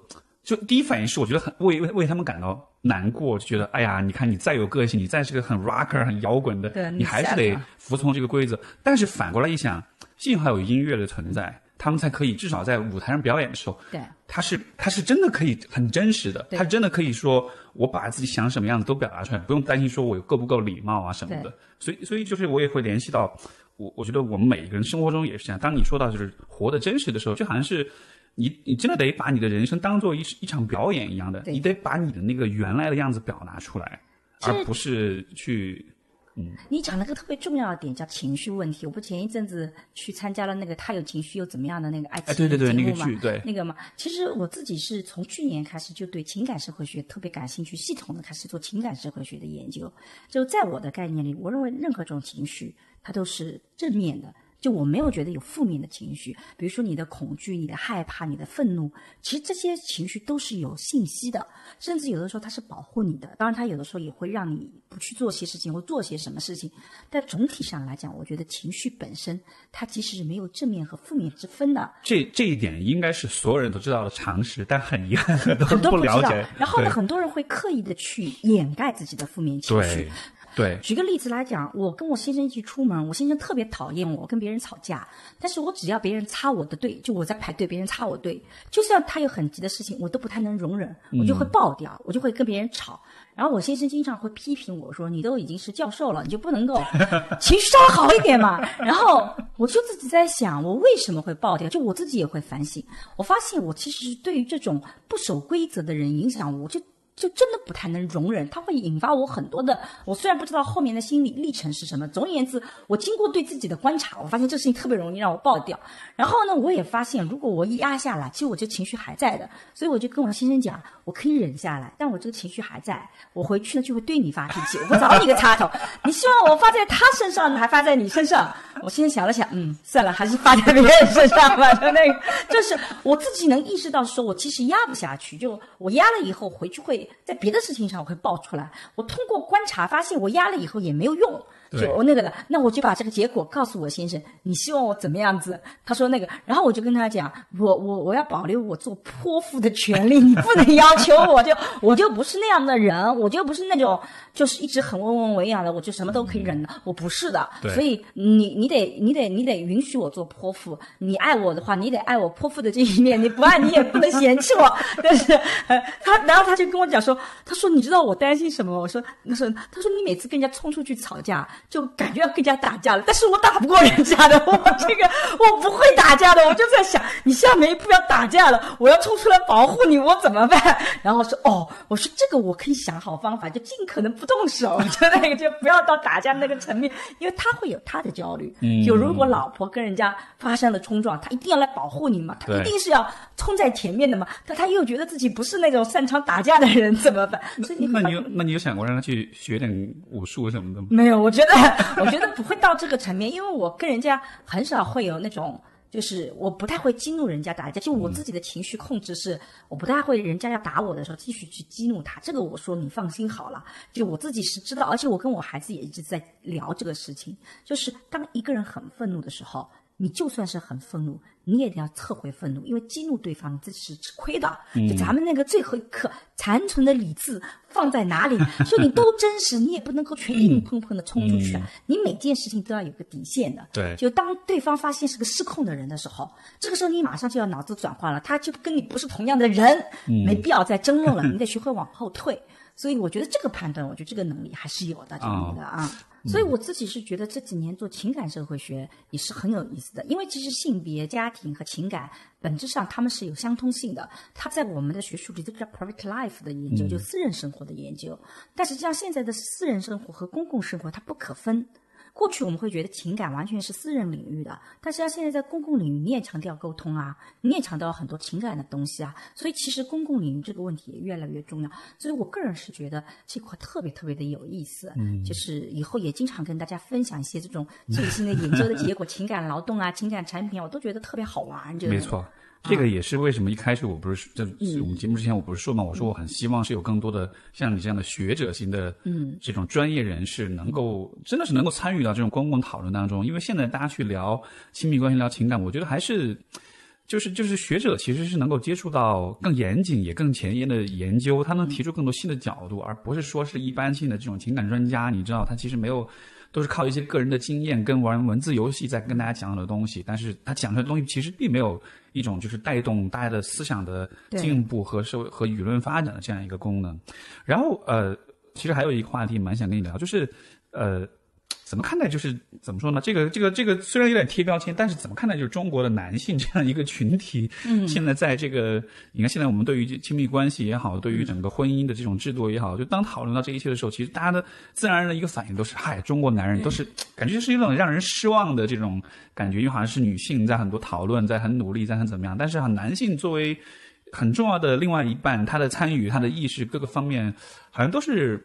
就第一反应是我觉得很为为为他们感到难过，就觉得哎呀，你看你再有个性，你再是个很 rocker 很摇滚的，你还是得服从这个规则。但是反过来一想，幸好有音乐的存在。他们才可以至少在舞台上表演的时候，对，他是他是真的可以很真实的，他真的可以说我把自己想什么样子都表达出来，不用担心说我够不够礼貌啊什么的。所以所以就是我也会联系到我我觉得我们每一个人生活中也是这样。当你说到就是活的真实的时候，就好像是你你真的得把你的人生当做一一场表演一样的，你得把你的那个原来的样子表达出来，而不是去。嗯你讲了个特别重要的点，叫情绪问题。我不前一阵子去参加了那个他有情绪又怎么样的那个爱情节目嘛？对，那个嘛。其实我自己是从去年开始就对情感社会学特别感兴趣，系统的开始做情感社会学的研究。就在我的概念里，我认为任何种情绪它都是正面的。就我没有觉得有负面的情绪，比如说你的恐惧、你的害怕、你的愤怒，其实这些情绪都是有信息的，甚至有的时候它是保护你的。当然，它有的时候也会让你不去做些事情或做些什么事情。但总体上来讲，我觉得情绪本身它其实是没有正面和负面之分的。这这一点应该是所有人都知道的常识，但很遗憾很多人不了解。然后呢，很多人会刻意的去掩盖自己的负面情绪。对，举个例子来讲，我跟我先生一起出门，我先生特别讨厌我跟别人吵架，但是我只要别人插我的队，就我在排队，别人插我队，就算他有很急的事情，我都不太能容忍，我就会爆掉，我就会跟别人吵。然后我先生经常会批评我说：“你都已经是教授了，你就不能够 情绪稍微好一点嘛？”然后我就自己在想，我为什么会爆掉？就我自己也会反省，我发现我其实对于这种不守规则的人影响，我就。就真的不太能容忍，它会引发我很多的。我虽然不知道后面的心理历程是什么，总而言之，我经过对自己的观察，我发现这事情特别容易让我爆掉。然后呢，我也发现，如果我一压下来，其实我这情绪还在的。所以我就跟我先生讲，我可以忍下来，但我这个情绪还在。我回去呢就会对你发脾气，我会找你个插头。你希望我发在他身上，还发在你身上？我先想了想，嗯，算了，还是发在别人身上吧。就那个，就是我自己能意识到，说我其实压不下去，就我压了以后回去会。在别的事情上我会爆出来，我通过观察发现我压了以后也没有用，就我那个的，那我就把这个结果告诉我先生，你希望我怎么样子？他说那个，然后我就跟他讲，我我我要保留我做泼妇的权利，你不能要求我就我就不是那样的人，我就不是那种就是一直很温文文雅的，我就什么都可以忍的，我不是的，所以你你得你得你得允许我做泼妇，你爱我的话，你得爱我泼妇的这一面，你不爱你也不能嫌弃我，但是他然后他就跟我讲说。他说：“你知道我担心什么？”我说：“那是他说你每次跟人家冲出去吵架，就感觉要跟人家打架了。但是我打不过人家的，我这个 我不会打架的。我就在想，你下面一步要打架了，我要冲出来保护你，我怎么办？然后说：哦，我说这个我可以想好方法，就尽可能不动手，就那个就不要到打架那个层面，因为他会有他的焦虑。就如果老婆跟人家发生了冲撞，他一定要来保护你嘛，他一定是要冲在前面的嘛。但他又觉得自己不是那种擅长打架的人，怎么办？”那你有那你有想过让他去学点武术什么的吗？没有，我觉得 我觉得不会到这个层面，因为我跟人家很少会有那种，就是我不太会激怒人家打架，就我自己的情绪控制是，我不太会人家要打我的时候继续去激怒他。这个我说你放心好了，就我自己是知道，而且我跟我孩子也一直在聊这个事情，就是当一个人很愤怒的时候，你就算是很愤怒。你也得要撤回愤怒，因为激怒对方，这是吃亏的。就咱们那个最后一刻残存的理智放在哪里？说你都真实，你也不能够全硬碰碰的冲出去。你每件事情都要有个底线的。对。就当对方发现是个失控的人的时候，这个时候你马上就要脑子转换了，他就跟你不是同样的人，没必要再争论了，你得学会往后退。所以我觉得这个判断，我觉得这个能力还是有的，这个的啊。所以我自己是觉得这几年做情感社会学也是很有意思的，因为其实性别、家庭和情感本质上他们是有相通性的。它在我们的学术里，都叫 private life 的研究，就私人生活的研究。但实际上现在的私人生活和公共生活它不可分。过去我们会觉得情感完全是私人领域的，但是要现在在公共领域，你也强调沟通啊，你也强调很多情感的东西啊，所以其实公共领域这个问题也越来越重要。所以我个人是觉得这块特别特别的有意思，嗯，就是以后也经常跟大家分享一些这种最新的研究的结果，情感劳动啊，情感产品，我都觉得特别好玩。这个没错。这个也是为什么一开始我不是在我们节目之前我不是说嘛，我说我很希望是有更多的像你这样的学者型的，嗯，这种专业人士能够真的是能够参与到这种公共讨论当中，因为现在大家去聊亲密关系、聊情感，我觉得还是就是就是学者其实是能够接触到更严谨也更前沿的研究，他能提出更多新的角度，而不是说是一般性的这种情感专家，你知道他其实没有。都是靠一些个人的经验跟玩文字游戏在跟大家讲的东西，但是他讲的东西其实并没有一种就是带动大家的思想的进步和社会和舆论发展的这样一个功能。然后呃，其实还有一个话题蛮想跟你聊，就是呃。怎么看待？就是怎么说呢？这个这个这个虽然有点贴标签，但是怎么看待？就是中国的男性这样一个群体，嗯，现在在这个，你看现在我们对于亲密关系也好，对于整个婚姻的这种制度也好，就当讨论到这一切的时候，其实大家的自然而然的一个反应都是：嗨，中国男人都是感觉就是一种让人失望的这种感觉，因为好像是女性在很多讨论，在很努力，在很怎么样，但是啊，男性作为很重要的另外一半，他的参与、他的意识各个方面，好像都是。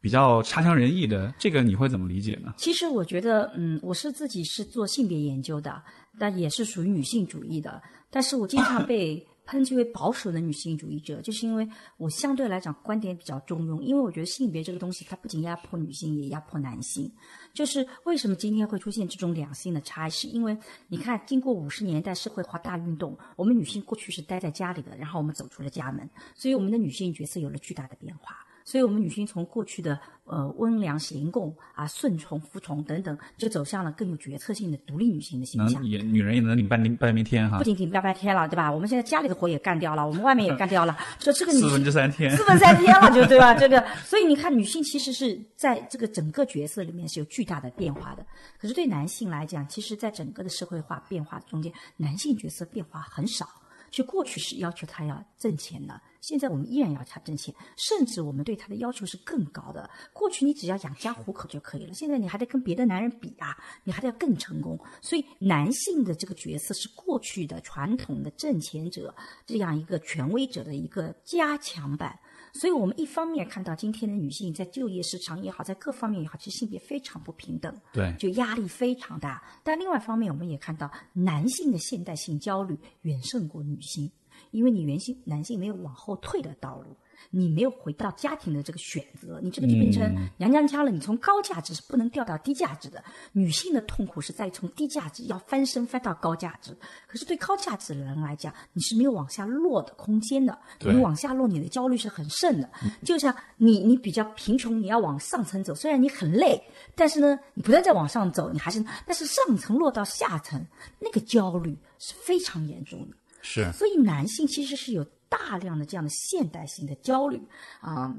比较差强人意的，这个你会怎么理解呢？其实我觉得，嗯，我是自己是做性别研究的，但也是属于女性主义的。但是我经常被 抨击为保守的女性主义者，就是因为我相对来讲观点比较中庸。因为我觉得性别这个东西，它不仅压迫女性，也压迫男性。就是为什么今天会出现这种两性的差异？是因为你看，经过五十年代社会化大运动，我们女性过去是待在家里的，然后我们走出了家门，所以我们的女性角色有了巨大的变化。所以，我们女性从过去的呃温良贤恭啊、顺从服从等等，就走向了更有决策性的独立女性的形象。也女人也能领半天半边天哈。不仅仅半边天了，对吧？我们现在家里的活也干掉了，我们外面也干掉了。说这个女四分之三天，四分三天了，就对吧？这个，所以你看，女性其实是在这个整个角色里面是有巨大的变化的。可是对男性来讲，其实在整个的社会化变化中间，男性角色变化很少。就过去是要求他要挣钱的，现在我们依然要他挣钱，甚至我们对他的要求是更高的。过去你只要养家糊口就可以了，现在你还得跟别的男人比啊，你还得要更成功。所以男性的这个角色是过去的传统的挣钱者这样一个权威者的一个加强版。所以我们一方面看到今天的女性在就业市场也好，在各方面也好，其实性别非常不平等，对，就压力非常大。但另外一方面，我们也看到男性的现代性焦虑远胜过女性，因为你原性男性没有往后退的道路。你没有回到家庭的这个选择，你这个就变成娘娘腔了。你从高价值是不能掉到低价值的。女性的痛苦是在从低价值要翻身翻到高价值，可是对高价值的人来讲，你是没有往下落的空间的。你往下落，你的焦虑是很盛的。就像你，你比较贫穷，你要往上层走，虽然你很累，但是呢，你不断在往上走，你还是，但是上层落到下层，那个焦虑是非常严重的。是，所以男性其实是有。大量的这样的现代性的焦虑。啊，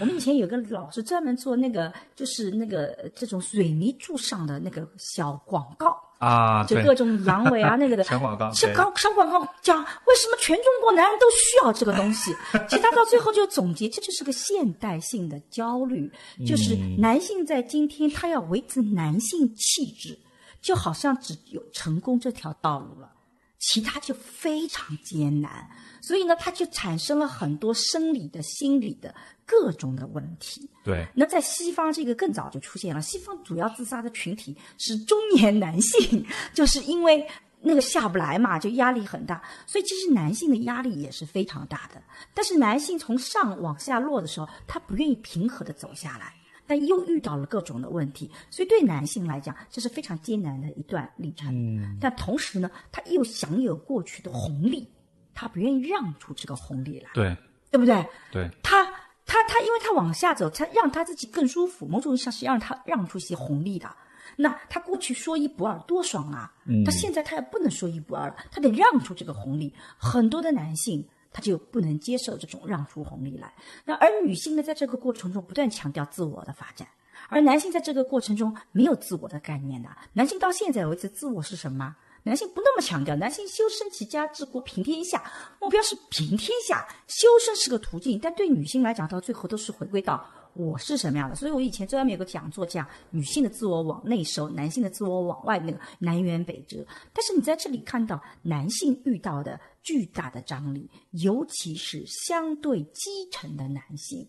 我们以前有个老师专门做那个，就是那个这种水泥柱上的那个小广告啊，就各种阳痿啊 那个的。小广告，小广小广告讲为什么全中国男人都需要这个东西？其实他到最后就总结，这就是个现代性的焦虑，就是男性在今天他要维持男性气质，就好像只有成功这条道路了，其他就非常艰难。所以呢，他就产生了很多生理的、心理的各种的问题。对。那在西方，这个更早就出现了。西方主要自杀的群体是中年男性，就是因为那个下不来嘛，就压力很大。所以其实男性的压力也是非常大的。但是男性从上往下落的时候，他不愿意平和的走下来，但又遇到了各种的问题。所以对男性来讲，这是非常艰难的一段历程。嗯。但同时呢，他又享有过去的红利。他不愿意让出这个红利来，对，对不对？对，他他他，因为他往下走，他让他自己更舒服，某种意义上是让他让出一些红利的。那他过去说一不二，多爽啊！他现在他也不能说一不二了，他得让出这个红利。很多的男性他就不能接受这种让出红利来。那而女性呢，在这个过程中不断强调自我的发展，而男性在这个过程中没有自我的概念的。男性到现在为止，自我是什么？男性不那么强调，男性修身齐家治国平天下，目标是平天下，修身是个途径，但对女性来讲，到最后都是回归到我是什么样的。所以我以前专门有个讲座讲女性的自我往内收，男性的自我往外那个南辕北辙。但是你在这里看到男性遇到的巨大的张力，尤其是相对基层的男性。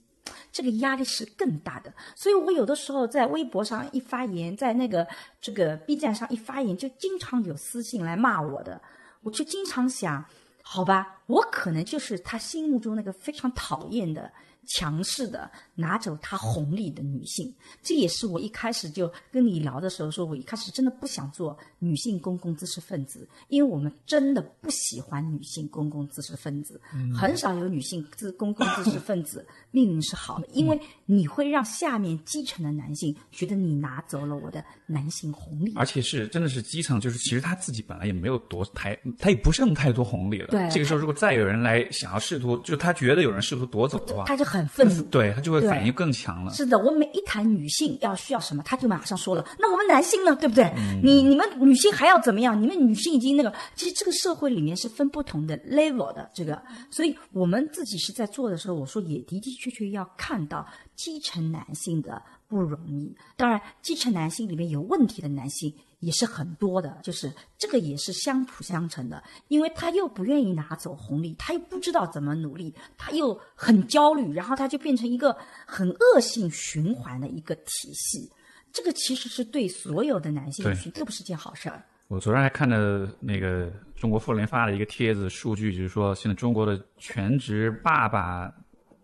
这个压力是更大的，所以我有的时候在微博上一发言，在那个这个 B 站上一发言，就经常有私信来骂我的，我就经常想，好吧，我可能就是他心目中那个非常讨厌的。强势的拿走他红利的女性，这也是我一开始就跟你聊的时候说，我一开始真的不想做女性公共知识分子，因为我们真的不喜欢女性公共知识分子，很少有女性知公共知识分子命运是好的，因为你会让下面基层的男性觉得你拿走了我的男性红利，而且是真的是基层，就是其实他自己本来也没有多太，他也不剩太多红利了。对，这个时候如果再有人来想要试图，就他觉得有人试图夺走的话，他就。很愤怒，对他就会反应更强了。是的，我每一谈女性要需要什么，他就马上说了。那我们男性呢？对不对？你你们女性还要怎么样？你们女性已经那个，其实这个社会里面是分不同的 level 的。这个，所以我们自己是在做的时候，我说也的的确确要看到基层男性的不容易。当然，基层男性里面有问题的男性。也是很多的，就是这个也是相辅相成的，因为他又不愿意拿走红利，他又不知道怎么努力，他又很焦虑，然后他就变成一个很恶性循环的一个体系。这个其实是对所有的男性群都不是件好事儿。我昨天还看了那个中国妇联发了一个帖子，数据就是说，现在中国的全职爸爸，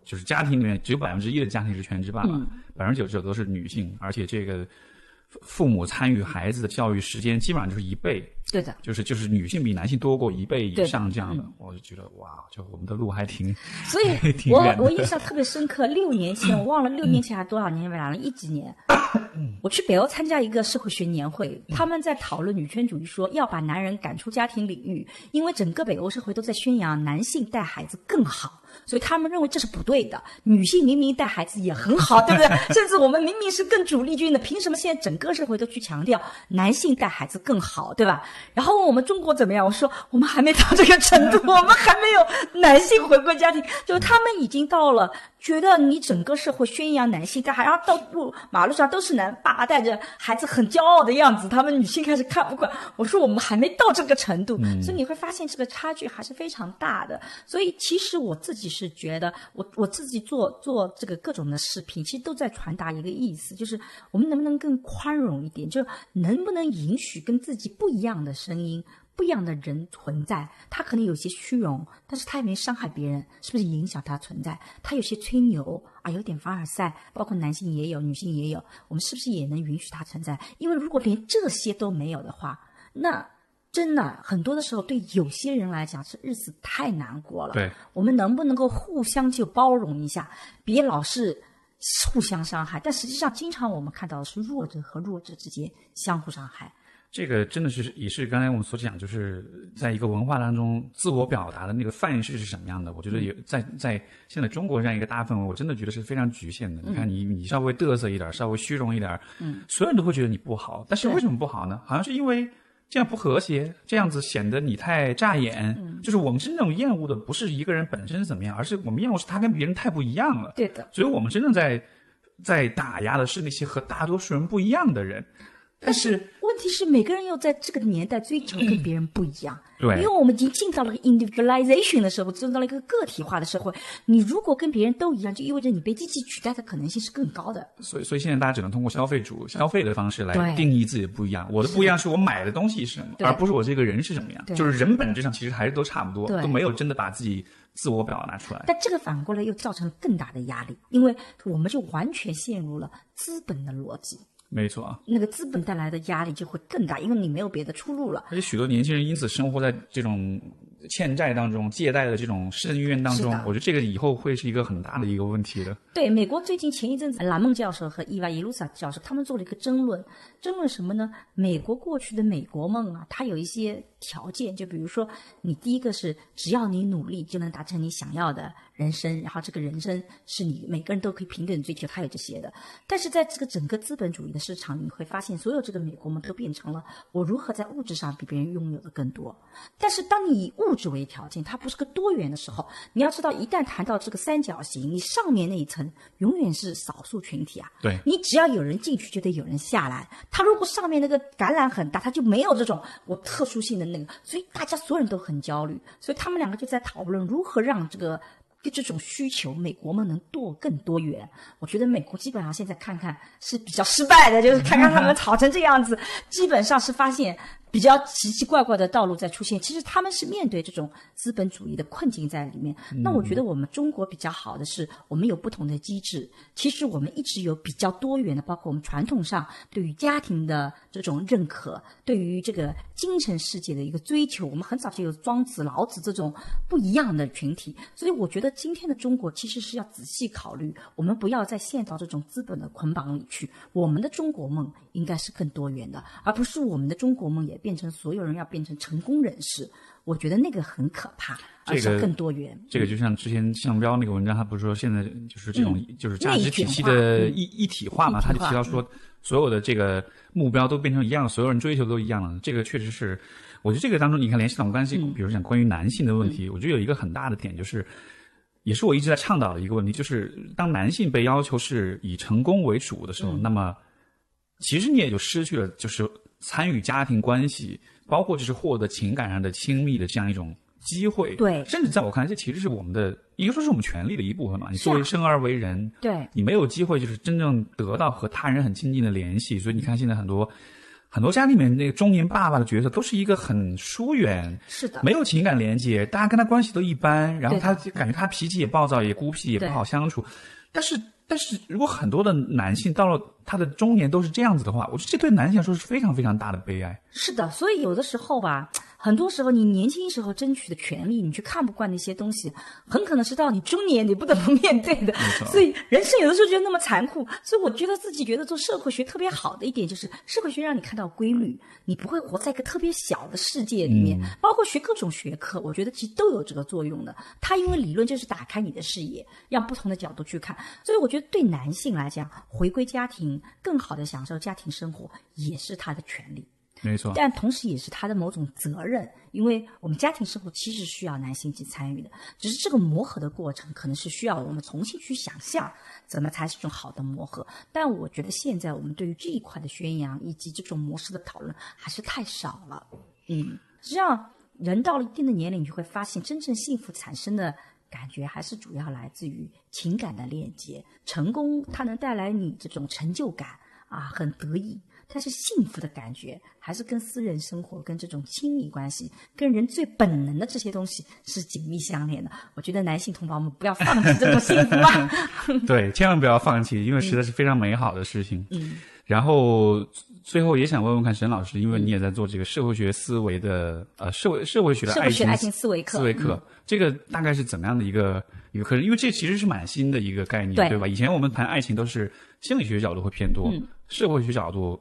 就是家庭里面只有百分之一的家庭是全职爸爸，百分之九十九都是女性，而且这个。父母参与孩子的教育时间基本上就是一倍，对的，就是就是女性比男性多过一倍以上这样的，我就觉得哇，就我们的路还挺，所以 我我印象特别深刻。六年前我忘了六年前还多少年，完了，一几年，我去北欧参加一个社会学年会，他们在讨论女权主义，说要把男人赶出家庭领域，因为整个北欧社会都在宣扬男性带孩子更好。所以他们认为这是不对的，女性明明带孩子也很好，对不对？甚至我们明明是更主力军的，凭什么现在整个社会都去强调男性带孩子更好，对吧？然后问我们中国怎么样？我说我们还没到这个程度，我们还没有男性回归家庭，就是他们已经到了。觉得你整个社会宣扬男性带孩子，然后到路马路上都是男爸爸带着孩子很骄傲的样子，他们女性开始看不惯。我说我们还没到这个程度，所以你会发现这个差距还是非常大的。所以其实我自己是觉得，我我自己做做这个各种的视频，其实都在传达一个意思，就是我们能不能更宽容一点，就能不能允许跟自己不一样的声音。不一样的人存在，他可能有些虚荣，但是他也没伤害别人，是不是影响他存在？他有些吹牛啊，有点凡尔赛，包括男性也有，女性也有，我们是不是也能允许他存在？因为如果连这些都没有的话，那真的很多的时候，对有些人来讲，是日子太难过了。对，我们能不能够互相就包容一下，别老是互相伤害？但实际上，经常我们看到的是弱者和弱者之间相互伤害。这个真的是也是刚才我们所讲，就是在一个文化当中，自我表达的那个范式是什么样的？我觉得有在在现在中国这样一个大氛围，我真的觉得是非常局限的。你看，你你稍微嘚瑟一点，稍微虚荣一点，嗯，所有人都会觉得你不好。但是为什么不好呢？好像是因为这样不和谐，这样子显得你太扎眼。就是我们真正厌恶的不是一个人本身怎么样，而是我们厌恶是他跟别人太不一样了。对的。所以我们真正在在打压的是那些和大多数人不一样的人。但是问题是，每个人要在这个年代追求跟别人不一样。对，因为我们已经进到了 individualization 的社会，进到了一个个体化的社会。你如果跟别人都一样，就意味着你被机器取代的可能性是更高的。所以，所以现在大家只能通过消费主消费的方式来定义自己的不一样。我的不一样是我买的东西是什么，而不是我这个人是什么样。就是人本质上其实还是都差不多，都没有真的把自己自我表达出来。但这个反过来又造成了更大的压力，因为我们就完全陷入了资本的逻辑。没错啊，那个资本带来的压力就会更大，因为你没有别的出路了。而且许多年轻人因此生活在这种欠债当中、借贷的这种深渊当中。我觉得这个以后会是一个很大的一个问题的。对，美国最近前一阵子，蓝梦教授和伊娃伊鲁萨教授他们做了一个争论，争论什么呢？美国过去的美国梦啊，它有一些条件，就比如说，你第一个是只要你努力就能达成你想要的。人生，然后这个人生是你每个人都可以平等追求，他有这些的。但是在这个整个资本主义的市场，你会发现，所有这个美国梦都变成了我如何在物质上比别人拥有的更多。但是当你以物质为条件，它不是个多元的时候，你要知道，一旦谈到这个三角形，你上面那一层永远是少数群体啊。对你只要有人进去，就得有人下来。他如果上面那个橄榄很大，他就没有这种我特殊性的那个，所以大家所有人都很焦虑。所以他们两个就在讨论如何让这个。就这种需求，美国们能多更多元？我觉得美国基本上现在看看是比较失败的，就是看看他们 吵成这样子，基本上是发现。比较奇奇怪怪的道路在出现，其实他们是面对这种资本主义的困境在里面。那我觉得我们中国比较好的是，我们有不同的机制。其实我们一直有比较多元的，包括我们传统上对于家庭的这种认可，对于这个精神世界的一个追求。我们很早就有庄子、老子这种不一样的群体。所以我觉得今天的中国其实是要仔细考虑，我们不要再陷到这种资本的捆绑里去。我们的中国梦应该是更多元的，而不是我们的中国梦也。变成所有人要变成成功人士，我觉得那个很可怕，而且更多元。这个就像之前向彪那个文章，他不是说现在就是这种就是价值体系的一一体化嘛？他就提到说，所有的这个目标都变成一样，所有人追求都一样了。这个确实是，我觉得这个当中你看联系到关系，比如讲关于男性的问题，我觉得有一个很大的点就是，也是我一直在倡导的一个问题，就是当男性被要求是以成功为主的时候，那么其实你也就失去了就是。参与家庭关系，包括就是获得情感上的亲密的这样一种机会，对，甚至在我看来，这其实是我们的，应该说是我们权利的一部分嘛。你作为生而为人，对，你没有机会就是真正得到和他人很亲近的联系，所以你看现在很多很多家里面那个中年爸爸的角色都是一个很疏远，是的，没有情感连接，大家跟他关系都一般，然后他感觉他脾气也暴躁，也孤僻，也不好相处，但是。但是如果很多的男性到了他的中年都是这样子的话，我觉得这对男性来说是非常非常大的悲哀。是的，所以有的时候吧。很多时候，你年轻时候争取的权利，你去看不惯那些东西，很可能是到你中年你不得不面对的。所以人生有的时候觉得那么残酷。所以我觉得自己觉得做社会学特别好的一点就是，社会学让你看到规律，你不会活在一个特别小的世界里面。包括学各种学科，我觉得其实都有这个作用的。它因为理论就是打开你的视野，让不同的角度去看。所以我觉得对男性来讲，回归家庭，更好的享受家庭生活，也是他的权利。没错，但同时也是他的某种责任，因为我们家庭生活其实需要男性去参与的，只是这个磨合的过程可能是需要我们重新去想象怎么才是种好的磨合。但我觉得现在我们对于这一块的宣扬以及这种模式的讨论还是太少了。嗯，实际上人到了一定的年龄，你就会发现真正幸福产生的感觉还是主要来自于情感的链接。成功它能带来你这种成就感啊，很得意。但是幸福的感觉还是跟私人生活、跟这种亲密关系、跟人最本能的这些东西是紧密相连的。我觉得男性同胞们不要放弃这种幸福啊！对，千万不要放弃，因为实在是非常美好的事情。嗯。然后最后也想问问看沈老师，因为你也在做这个社会学思维的呃社会社会学的爱情爱情思维课，思维课这个大概是怎么样的一个一个课程？因为这其实是蛮新的一个概念，对吧？以前我们谈爱情都是心理学角度会偏多，社会学角度。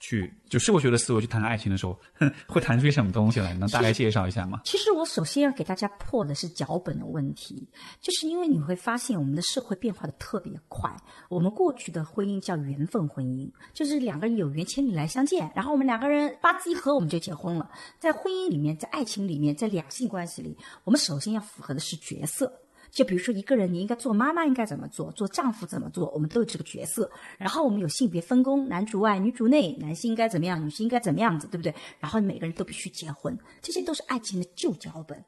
去就社会学的思维去谈爱情的时候，会谈出些什么东西来？能大概介绍一下吗？其实我首先要给大家破的是脚本的问题，就是因为你会发现我们的社会变化的特别快。我们过去的婚姻叫缘分婚姻，就是两个人有缘千里来相见，然后我们两个人八字一合我们就结婚了。在婚姻里面，在爱情里面，在两性关系里，我们首先要符合的是角色。就比如说一个人，你应该做妈妈应该怎么做，做丈夫怎么做，我们都有这个角色。然后我们有性别分工，男主外女主内，男性应该怎么样，女性应该怎么样子，对不对？然后每个人都必须结婚，这些都是爱情的旧脚本。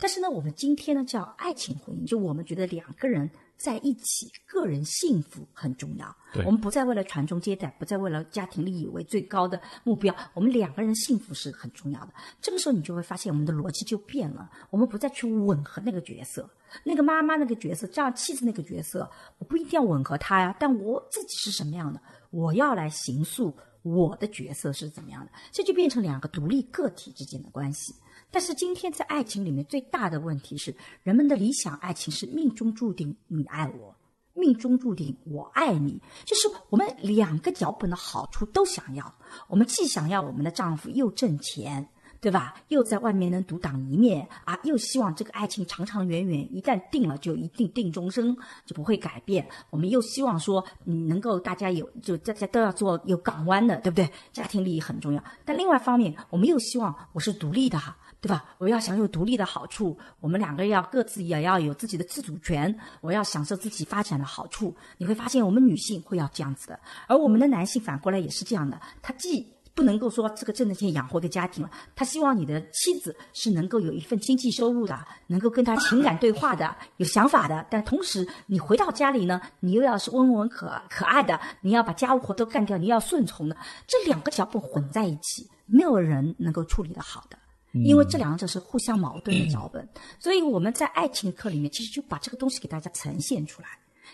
但是呢，我们今天呢叫爱情婚姻，就我们觉得两个人在一起，个人幸福很重要。我们不再为了传宗接代，不再为了家庭利益为最高的目标，我们两个人幸福是很重要的。这个时候你就会发现，我们的逻辑就变了，我们不再去吻合那个角色。那个妈妈那个角色，这样妻子那个角色，我不一定要吻合她呀，但我自己是什么样的，我要来形塑我的角色是怎么样的，这就变成两个独立个体之间的关系。但是今天在爱情里面最大的问题是，人们的理想爱情是命中注定你爱我，命中注定我爱你，就是我们两个脚本的好处都想要，我们既想要我们的丈夫又挣钱。对吧？又在外面能独当一面啊，又希望这个爱情长长远远，一旦定了就一定定终生，就不会改变。我们又希望说，你能够大家有，就大家都要做有港湾的，对不对？家庭利益很重要。但另外一方面，我们又希望我是独立的哈，对吧？我要享有独立的好处，我们两个要各自也要有自己的自主权，我要享受自己发展的好处。你会发现，我们女性会要这样子的，而我们的男性反过来也是这样的，他既不能够说这个挣的钱养活个家庭了，他希望你的妻子是能够有一份经济收入的，能够跟他情感对话的，有想法的。但同时，你回到家里呢，你又要是温文可可爱的，你要把家务活都干掉，你要顺从的，这两个脚本混在一起，没有人能够处理的好的。因为这两者是互相矛盾的脚本，所以我们在爱情课里面，其实就把这个东西给大家呈现出来。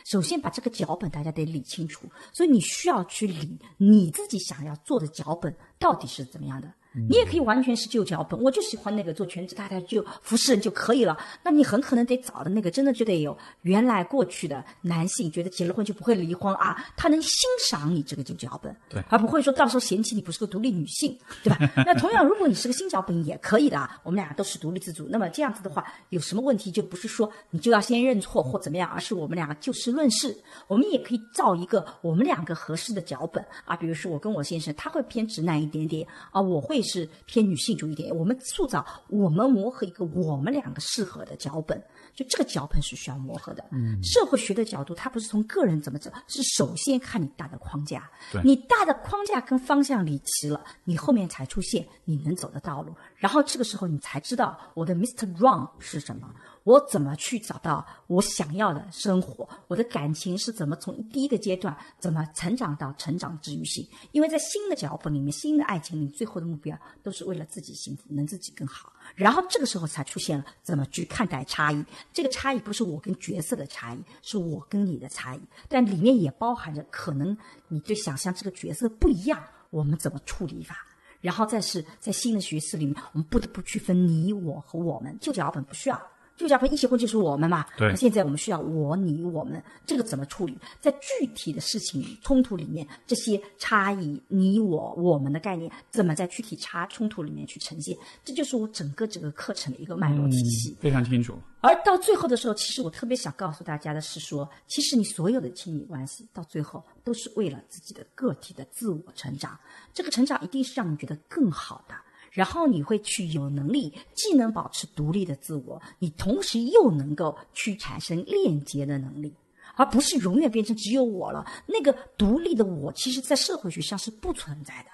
首先把这个脚本大家得理清楚，所以你需要去理你自己想要做的脚本到底是怎么样的。你也可以完全是旧脚本，我就喜欢那个做全职太太就服侍人就可以了。那你很可能得找的那个真的就得有原来过去的男性觉得结了婚就不会离婚啊，他能欣赏你这个旧脚本，对，而不会说到时候嫌弃你不是个独立女性，对吧？那同样，如果你是个新脚本也可以的啊，我们俩都是独立自主。那么这样子的话，有什么问题就不是说你就要先认错或怎么样，而是我们两个就事论事，我们也可以造一个我们两个合适的脚本啊。比如说我跟我先生，他会偏直男一点点啊，我会。是偏女性主义一点，我们塑造，我们磨合一个我们两个适合的脚本，就这个脚本是需要磨合的。嗯，社会学的角度，它不是从个人怎么走，是首先看你大的框架。对，你大的框架跟方向理齐了，你后面才出现你能走的道路，然后这个时候你才知道我的 Mr. Wrong 是什么。我怎么去找到我想要的生活？我的感情是怎么从第一个阶段怎么成长到成长治愈性？因为在新的脚本里面，新的爱情里，最后的目标都是为了自己幸福，能自己更好。然后这个时候才出现了怎么去看待差异。这个差异不是我跟角色的差异，是我跟你的差异，但里面也包含着可能你对想象这个角色不一样，我们怎么处理法？然后再是在新的学识里面，我们不得不区分你我和我们，旧脚本不需要。就叫一结婚就是我们嘛。对。那现在我们需要我、你、我们，这个怎么处理？在具体的事情冲突里面，这些差异，你、我、我们的概念，怎么在具体差冲突里面去呈现？这就是我整个这个课程的一个脉络体系。非常清楚。而到最后的时候，其实我特别想告诉大家的是说，其实你所有的亲密关系到最后都是为了自己的个体的自我成长。这个成长一定是让你觉得更好的。然后你会去有能力，既能保持独立的自我，你同时又能够去产生链接的能力，而不是永远变成只有我了。那个独立的我，其实在社会学上是不存在的。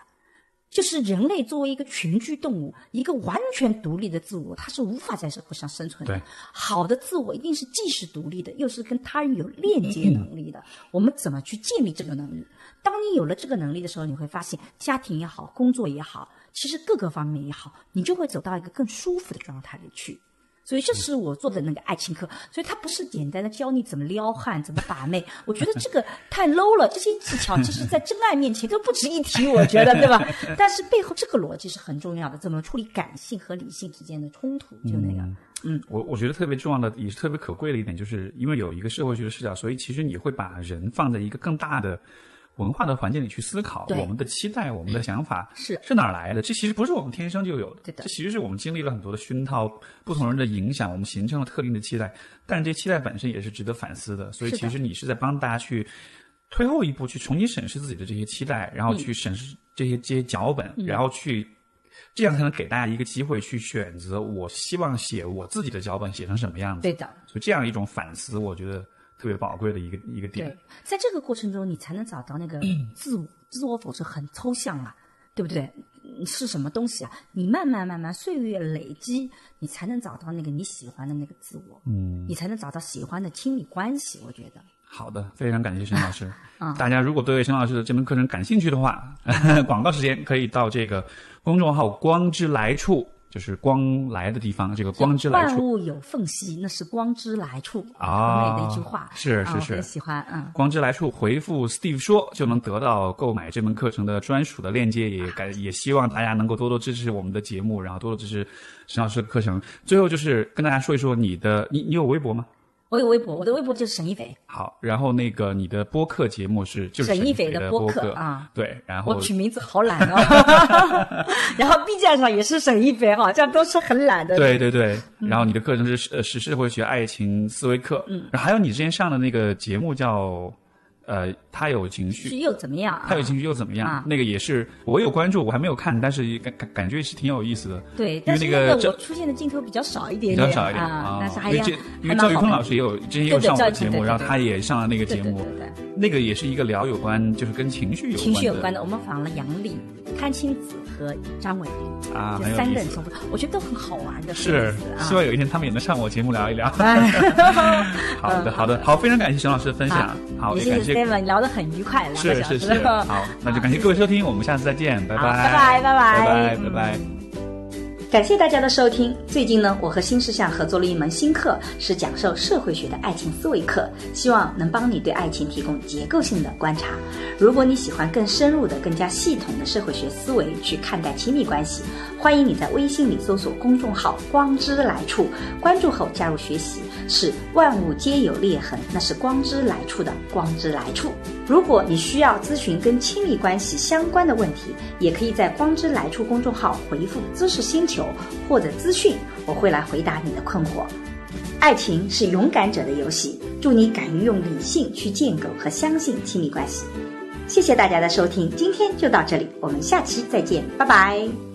就是人类作为一个群居动物，一个完全独立的自我，它是无法在社会上生存的。好的自我一定是既是独立的，又是跟他人有链接能力的。我们怎么去建立这个能力？当你有了这个能力的时候，你会发现家庭也好，工作也好。其实各个方面也好，你就会走到一个更舒服的状态里去。所以这是我做的那个爱情课，所以它不是简单的教你怎么撩汉、怎么把妹。我觉得这个太 low 了，这些技巧其实，在真爱面前都不值一提，我觉得，对吧？但是背后这个逻辑是很重要的，怎么处理感性和理性之间的冲突，就那个，嗯，我我觉得特别重要的，也是特别可贵的一点，就是因为有一个社会学的视角，所以其实你会把人放在一个更大的。文化的环境里去思考，我们的期待，我们的想法是是哪儿来的？这其实不是我们天生就有的，这其实是我们经历了很多的熏陶，不同人的影响，我们形成了特定的期待。但是这期待本身也是值得反思的。所以其实你是在帮大家去退后一步，去重新审视自己的这些期待，然后去审视这些这些脚本，然后去这样才能给大家一个机会去选择。我希望写我自己的脚本写成什么样子？对的。所以这样一种反思，我觉得。特别宝贵的一个一个点，对，在这个过程中，你才能找到那个 自我，自我否是很抽象啊，对不对？是什么东西啊？你慢慢慢慢岁月累积，你才能找到那个你喜欢的那个自我，嗯，你才能找到喜欢的亲密关系。我觉得好的，非常感谢沈老师。啊，大家如果对沈老师的这门课程感兴趣的话，广告时间可以到这个公众号“光之来处”。就是光来的地方，这个光之来处。万物有缝隙，那是光之来处。啊，美的一句话。是是是，喜欢嗯。光之来处，回复 Steve 说就能得到购买这门课程的专属的链接。也感 也希望大家能够多多支持我们的节目，然后多多支持沈老师的课程。最后就是跟大家说一说你的，你你有微博吗？我有微博，我的微博就是沈一斐，好，然后那个你的播客节目是就是沈一斐的播客啊，对，然后我取名字好懒哦，然后 B 站上也是沈一斐，好像都是很懒的。对对对，然后你的课程是呃是社会学爱情思维课，嗯，然后还有你之前上的那个节目叫。呃，他有情绪又怎么样？他有情绪又怎么样？那个也是我有关注，我还没有看，但是感感感觉是挺有意思的。对，但是那个我出现的镜头比较少一点，比较少一点啊。但是还因为因为赵玉坤老师也有之前也有上我的节目，然后他也上了那个节目，那个也是一个聊有关就是跟情绪有情绪有关的。我们访了杨丽、潘青子和张伟啊，就三个人我觉得都很好玩的。是，希望有一天他们也能上我节目聊一聊。好的，好的，好，非常感谢熊老师的分享，好，也感谢 Steven 聊得很愉快，是是是，好，那就感谢各位收听，我们下次再见，拜拜，拜拜，拜拜，拜拜，拜拜。感谢大家的收听。最近呢，我和新事项合作了一门新课，是讲授社会学的爱情思维课，希望能帮你对爱情提供结构性的观察。如果你喜欢更深入的、更加系统的社会学思维去看待亲密关系，欢迎你在微信里搜索公众号“光之来处”，关注后加入学习。是万物皆有裂痕，那是光之来处的光之来处。如果你需要咨询跟亲密关系相关的问题，也可以在光之来处公众号回复“知识星球”或者“资讯”，我会来回答你的困惑。爱情是勇敢者的游戏，祝你敢于用理性去建构和相信亲密关系。谢谢大家的收听，今天就到这里，我们下期再见，拜拜。